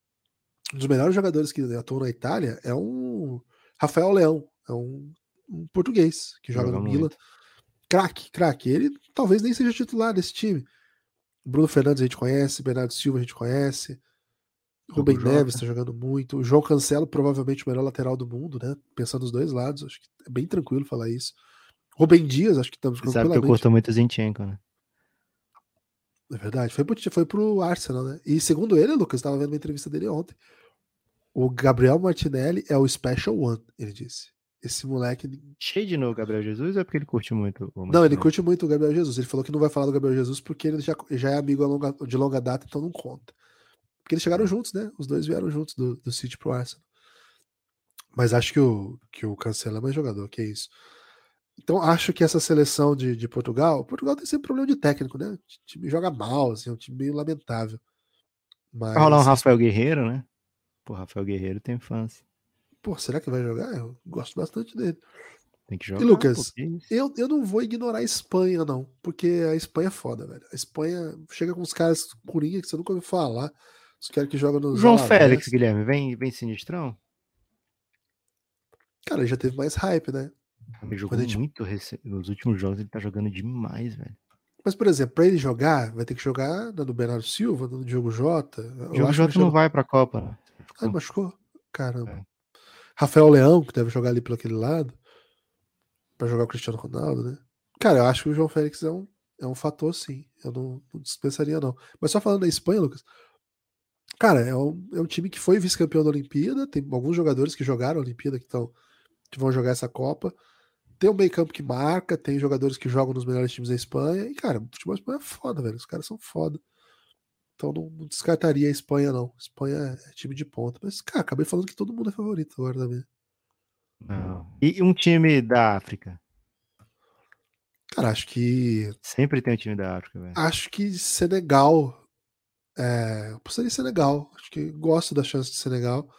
um dos melhores jogadores que atuam na Itália é um Rafael Leão, é um, um português que joga, joga no Milan. Craque, craque. Ele talvez nem seja titular desse time. Bruno Fernandes a gente conhece, Bernardo Silva a gente conhece. Rubem Neves está jogando muito. O João Cancelo, provavelmente o melhor lateral do mundo, né? Pensando nos dois lados, acho que é bem tranquilo falar isso. Rubem Dias, acho que estamos Sabe que eu curto muito o Zinchenko, né? É verdade. Foi pro, foi pro Arsenal, né? E segundo ele, Lucas, estava vendo uma entrevista dele ontem. O Gabriel Martinelli é o Special One, ele disse. Esse moleque. Cheio de novo Gabriel Jesus ou é porque ele curte muito o Não, ele curte muito o Gabriel Jesus. Ele falou que não vai falar do Gabriel Jesus porque ele já, já é amigo de longa data, então não conta. Porque eles chegaram juntos, né? Os dois vieram juntos do, do City pro Arsenal. Mas acho que o, que o Cancelo é mais jogador, que é isso. Então acho que essa seleção de, de Portugal, Portugal tem sempre problema de técnico, né? O time joga mal, assim, é um time meio lamentável. Mas... Vai rolar um Rafael Guerreiro, né? Pô, Rafael Guerreiro tem fãs. Pô, será que vai jogar? Eu gosto bastante dele. Tem que jogar. E Lucas, eu, eu não vou ignorar a Espanha, não. Porque a Espanha é foda, velho. A Espanha chega com uns caras curinha que você nunca ouviu falar. Os caras que jogam no. João Félix, Guilherme, vem, vem sinistrão? Cara, ele já teve mais hype, né? Ele jogou gente... muito rec... nos últimos jogos, ele tá jogando demais, velho. Mas, por exemplo, pra ele jogar, vai ter que jogar no Bernardo Silva, no Diogo Jota. O Diogo Jota não vai pra Copa. Né? Ah, machucou? Caramba. É. Rafael Leão, que deve jogar ali pelo aquele lado, para jogar o Cristiano Ronaldo, né? Cara, eu acho que o João Félix é um, é um fator, sim. Eu não, não dispensaria, não. Mas só falando da Espanha, Lucas, cara, é um, é um time que foi vice-campeão da Olimpíada, tem alguns jogadores que jogaram a Olimpíada que, tão, que vão jogar essa Copa. Tem um meio campo que marca, tem jogadores que jogam nos melhores times da Espanha. E, cara, o futebol da Espanha é foda, velho. Os caras são foda. Então não, não, descartaria a Espanha, não. A Espanha é time de ponta. Mas, cara, acabei falando que todo mundo é favorito agora também. Não. E um time da África? Cara, acho que. Sempre tem um time da África, velho. Acho que Senegal. É... Eu apostaria em Senegal. Acho que gosto da chance de Senegal.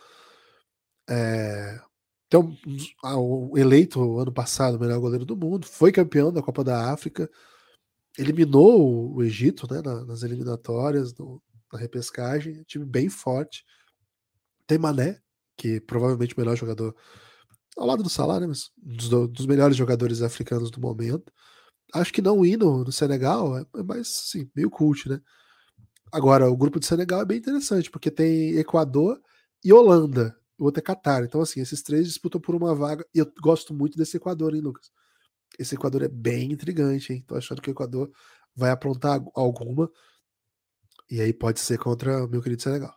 É... Então, o eleito ano passado o melhor goleiro do mundo, foi campeão da Copa da África eliminou o Egito né, nas eliminatórias, no, na repescagem, time bem forte. Tem Mané, que provavelmente o melhor jogador ao lado do Salah, né, mas dos, dos, melhores jogadores africanos do momento. Acho que não ir no, no Senegal é, é mais assim, meio cult, né? Agora, o grupo de Senegal é bem interessante, porque tem Equador e Holanda. O outro é Catar. Então, assim, esses três disputam por uma vaga. E eu gosto muito desse Equador, hein, Lucas? esse Equador é bem intrigante, hein? Tô achando que o Equador vai aprontar alguma. E aí pode ser contra o meu querido Senegal.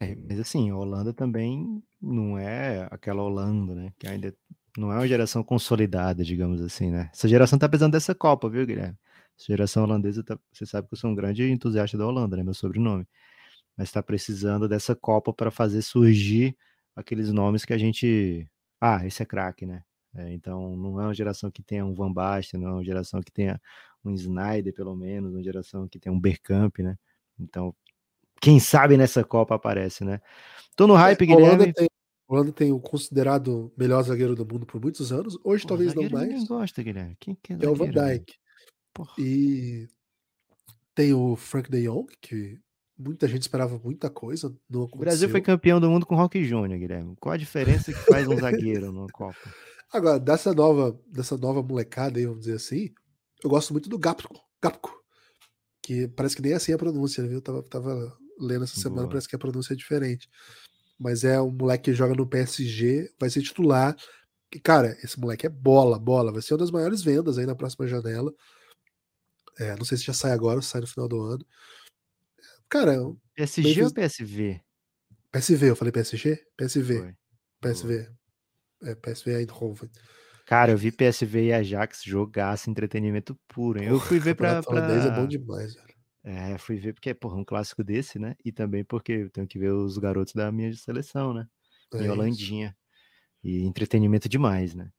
É, mas assim, a Holanda também não é aquela Holanda, né? Que ainda não é uma geração consolidada, digamos assim, né? Essa geração tá precisando dessa Copa, viu, Guilherme? Essa geração holandesa, tá... você sabe que eu sou um grande entusiasta da Holanda, né? Meu sobrenome. Mas está precisando dessa Copa para fazer surgir aqueles nomes que a gente. Ah, esse é craque, né? É, então, não é uma geração que tenha um Van Basten, não é uma geração que tenha um Snyder, pelo menos, uma geração que tenha um Bergkamp, né? Então, quem sabe nessa Copa aparece, né? Tô no hype, É, Guilherme. Holanda tem, Holanda tem o considerado melhor zagueiro do mundo por muitos anos. Hoje Pô, talvez não mais. Ninguém gosta, Guilherme. Quem que é, é o Van? Dijk. Porra. E tem o Frank de Jong, que muita gente esperava muita coisa. Não O Brasil foi aconteceu. campeão do mundo com Rock Júnior, Guilherme. Qual a diferença que faz um zagueiro numa Copa? Agora, dessa nova, dessa nova molecada aí, vamos dizer assim, eu gosto muito do Gapco. Gapco. Que parece que nem assim é a pronúncia, viu? Eu tava, tava lendo essa semana, Boa. parece que a pronúncia é diferente. Mas é um moleque que joga no PSG, vai ser titular. E, cara, esse moleque é bola, bola. Vai ser uma das maiores vendas aí na próxima janela. É, não sei se já sai agora, sai no final do ano. Cara, PSG ou PSV? PSV, eu falei PSG? PSV. Foi. PSV. É, PSV Eindhoven. Cara, eu vi PSV e Ajax jogaço, entretenimento puro. hein? Eu fui ver pra. Campeonato holandês é pra- bom demais, velho. É, fui ver porque, porra, um clássico desse, né? E também porque eu tenho que ver os garotos da minha seleção, né? É em isso. Holandinha. E entretenimento demais, né?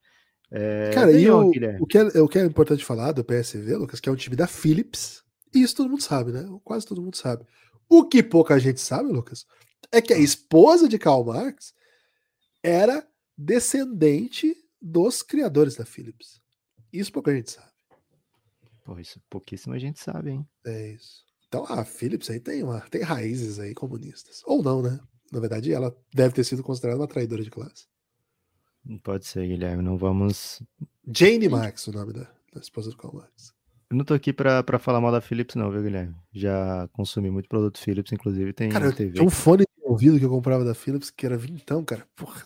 É, Cara, e o, o, que é, o que é importante falar do PSV, Lucas, que é um time da Philips, e isso todo mundo sabe, né? Quase todo mundo sabe. O que pouca gente sabe, Lucas, é que a esposa de Karl Marx era descendente dos criadores da Philips. Isso pouca gente sabe. Pô, isso pouquíssima gente sabe, hein? É isso. Então a Philips aí tem, uma, tem raízes aí comunistas. Ou não, né? Na verdade, ela deve ter sido considerada uma traidora de classe. Não pode ser, Guilherme. Não vamos. Jane Marx, o nome da, da esposa do Karl Marx. Eu não tô aqui pra, pra falar mal da Philips, não, viu, Guilherme? Já consumi muito produto Philips, inclusive tem Cara, TV. tinha um fone de ouvido que eu comprava da Philips que era vintão, cara. Porra,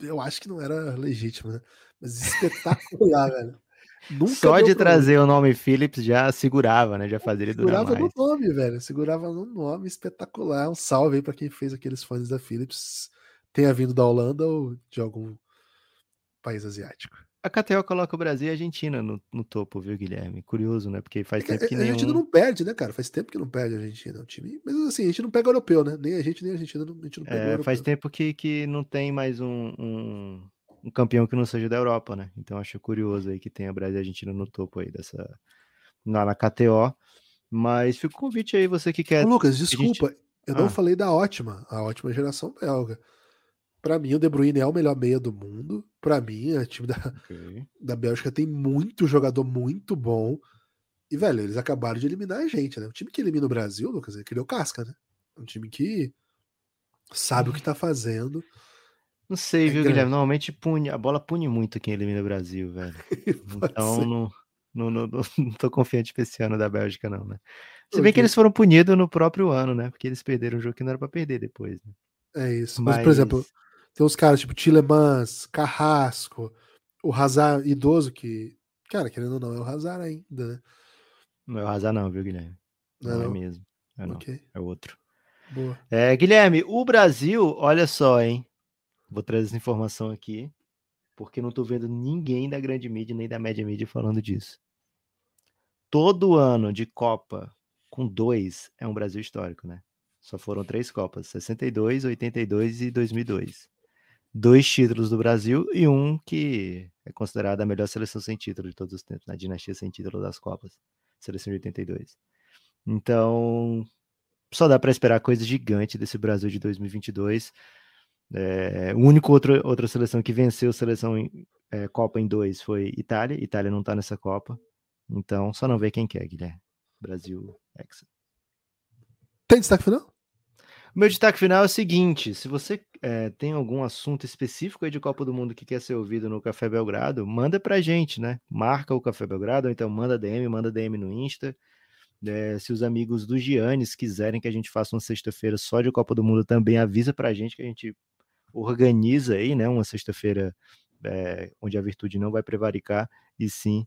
eu acho que não era legítimo, né? Mas espetacular, velho. Nunca Só de trazer o nome Philips já segurava, né? Já fazia ele durar Segurava mais. no nome, velho. Segurava no nome espetacular. Um salve aí pra quem fez aqueles fones da Philips. Tenha vindo da Holanda ou de algum país asiático. A KTO coloca o Brasil e a Argentina no, no topo, viu, Guilherme? Curioso, né? Porque faz É tempo que a, a Argentina nenhum... não perde, né, cara? Faz tempo que não perde a Argentina. O time... Mas assim, a gente não pega europeu, né? Nem a gente, nem a Argentina. A gente não pega o É, europeu. faz tempo que, que não tem mais um, um, um campeão que não seja da Europa, né? Então acho curioso aí que tenha Brasil e Argentina no topo aí dessa. Lá na KTO. Mas fica o convite aí, você que quer. Ô, Lucas, gente- desculpa. Eu não Ah. falei da ótima, a ótima geração belga. Pra mim, o De Bruyne é o melhor meia do mundo. Pra mim, o time da, Ok. da Bélgica tem muito jogador muito bom. E, velho, eles acabaram de eliminar a gente, né? O time que elimina o Brasil, Lucas, ele criou casca, né? Um time que sabe o que tá fazendo. Não sei, É viu, grande. Guilherme? Normalmente pune, a bola pune muito quem elimina o Brasil, velho. Então não, não, não, não, não tô confiante pra esse ano da Bélgica, não, né? Se bem que eles foram punidos no próprio ano, né? Porque eles perderam um jogo que não era pra perder depois. Né? É isso. Mas, por exemplo, tem uns caras tipo Tilemans, Carrasco, o Hazard idoso que, cara, querendo ou não, é o Hazard ainda, né? Não é o Hazard, não, viu, Guilherme? Não Não, é é mesmo. É, não, Ok, é outro. boa. É, Guilherme, o Brasil, olha só, hein? Vou trazer essa informação aqui, porque não tô vendo ninguém da grande mídia nem da média mídia falando disso. Todo ano de Copa com dois é um Brasil histórico, né? Só foram três Copas: 62, 82 e 2002. Dois títulos do Brasil e um que é considerado a melhor seleção sem título de todos os tempos, na dinastia sem título das Copas, seleção de 82. Então, só dá para esperar coisa gigante desse Brasil de 2022. É, o único outro, outra seleção que venceu seleção em, é, Copa em dois foi Itália. Itália não tá nessa Copa. Então, só não vê quem quer, Guilherme. Brasil, Hexa. Tem destaque final? Meu destaque final é o seguinte: se você é, tem algum assunto específico aí de Copa do Mundo que quer ser ouvido no Café Belgrado, manda pra gente, né? Marca o Café Belgrado, ou então manda DM, manda DM no Insta. É, se os amigos do Giannis quiserem que a gente faça uma sexta-feira só de Copa do Mundo, também avisa pra gente que a gente organiza aí, né? Uma sexta-feira é, onde a virtude não vai prevaricar, e sim,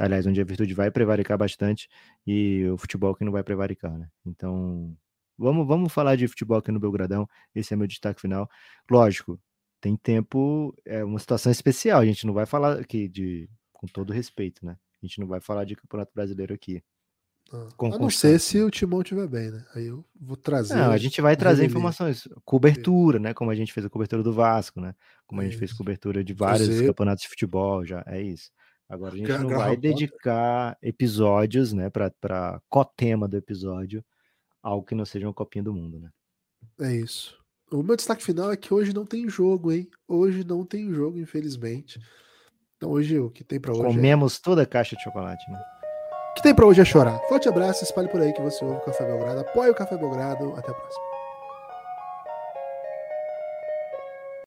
aliás, onde a virtude vai prevaricar bastante, e o futebol que não vai prevaricar, né? Então, Vamos, vamos falar de futebol aqui no Belgradão. Esse é meu destaque final. Lógico, tem tempo, é uma situação especial. A gente não vai falar aqui de, com todo respeito, né? A gente não vai falar de Campeonato Brasileiro aqui. Ah, Com a não ser se o Timão estiver bem, né? Aí eu vou trazer. Não, a gente vai trazer informações, cobertura, né? Como a gente fez a cobertura do Vasco, né? Como a gente fez cobertura de vários Cruzeiro. campeonatos de futebol, já é isso. Agora a gente não vai dedicar episódios, né, para para co-tema do episódio, algo que não seja uma copinha do mundo, né? É isso. O meu destaque final é que hoje não tem jogo, hein? Hoje não tem jogo, infelizmente. Então hoje o que tem pra hoje é... Comemos toda a caixa de chocolate, né? O que tem pra hoje é chorar. Forte abraço, espalhe por aí que você ouve o Café Belgrado. Apoie o Café Belgrado. Até a próxima.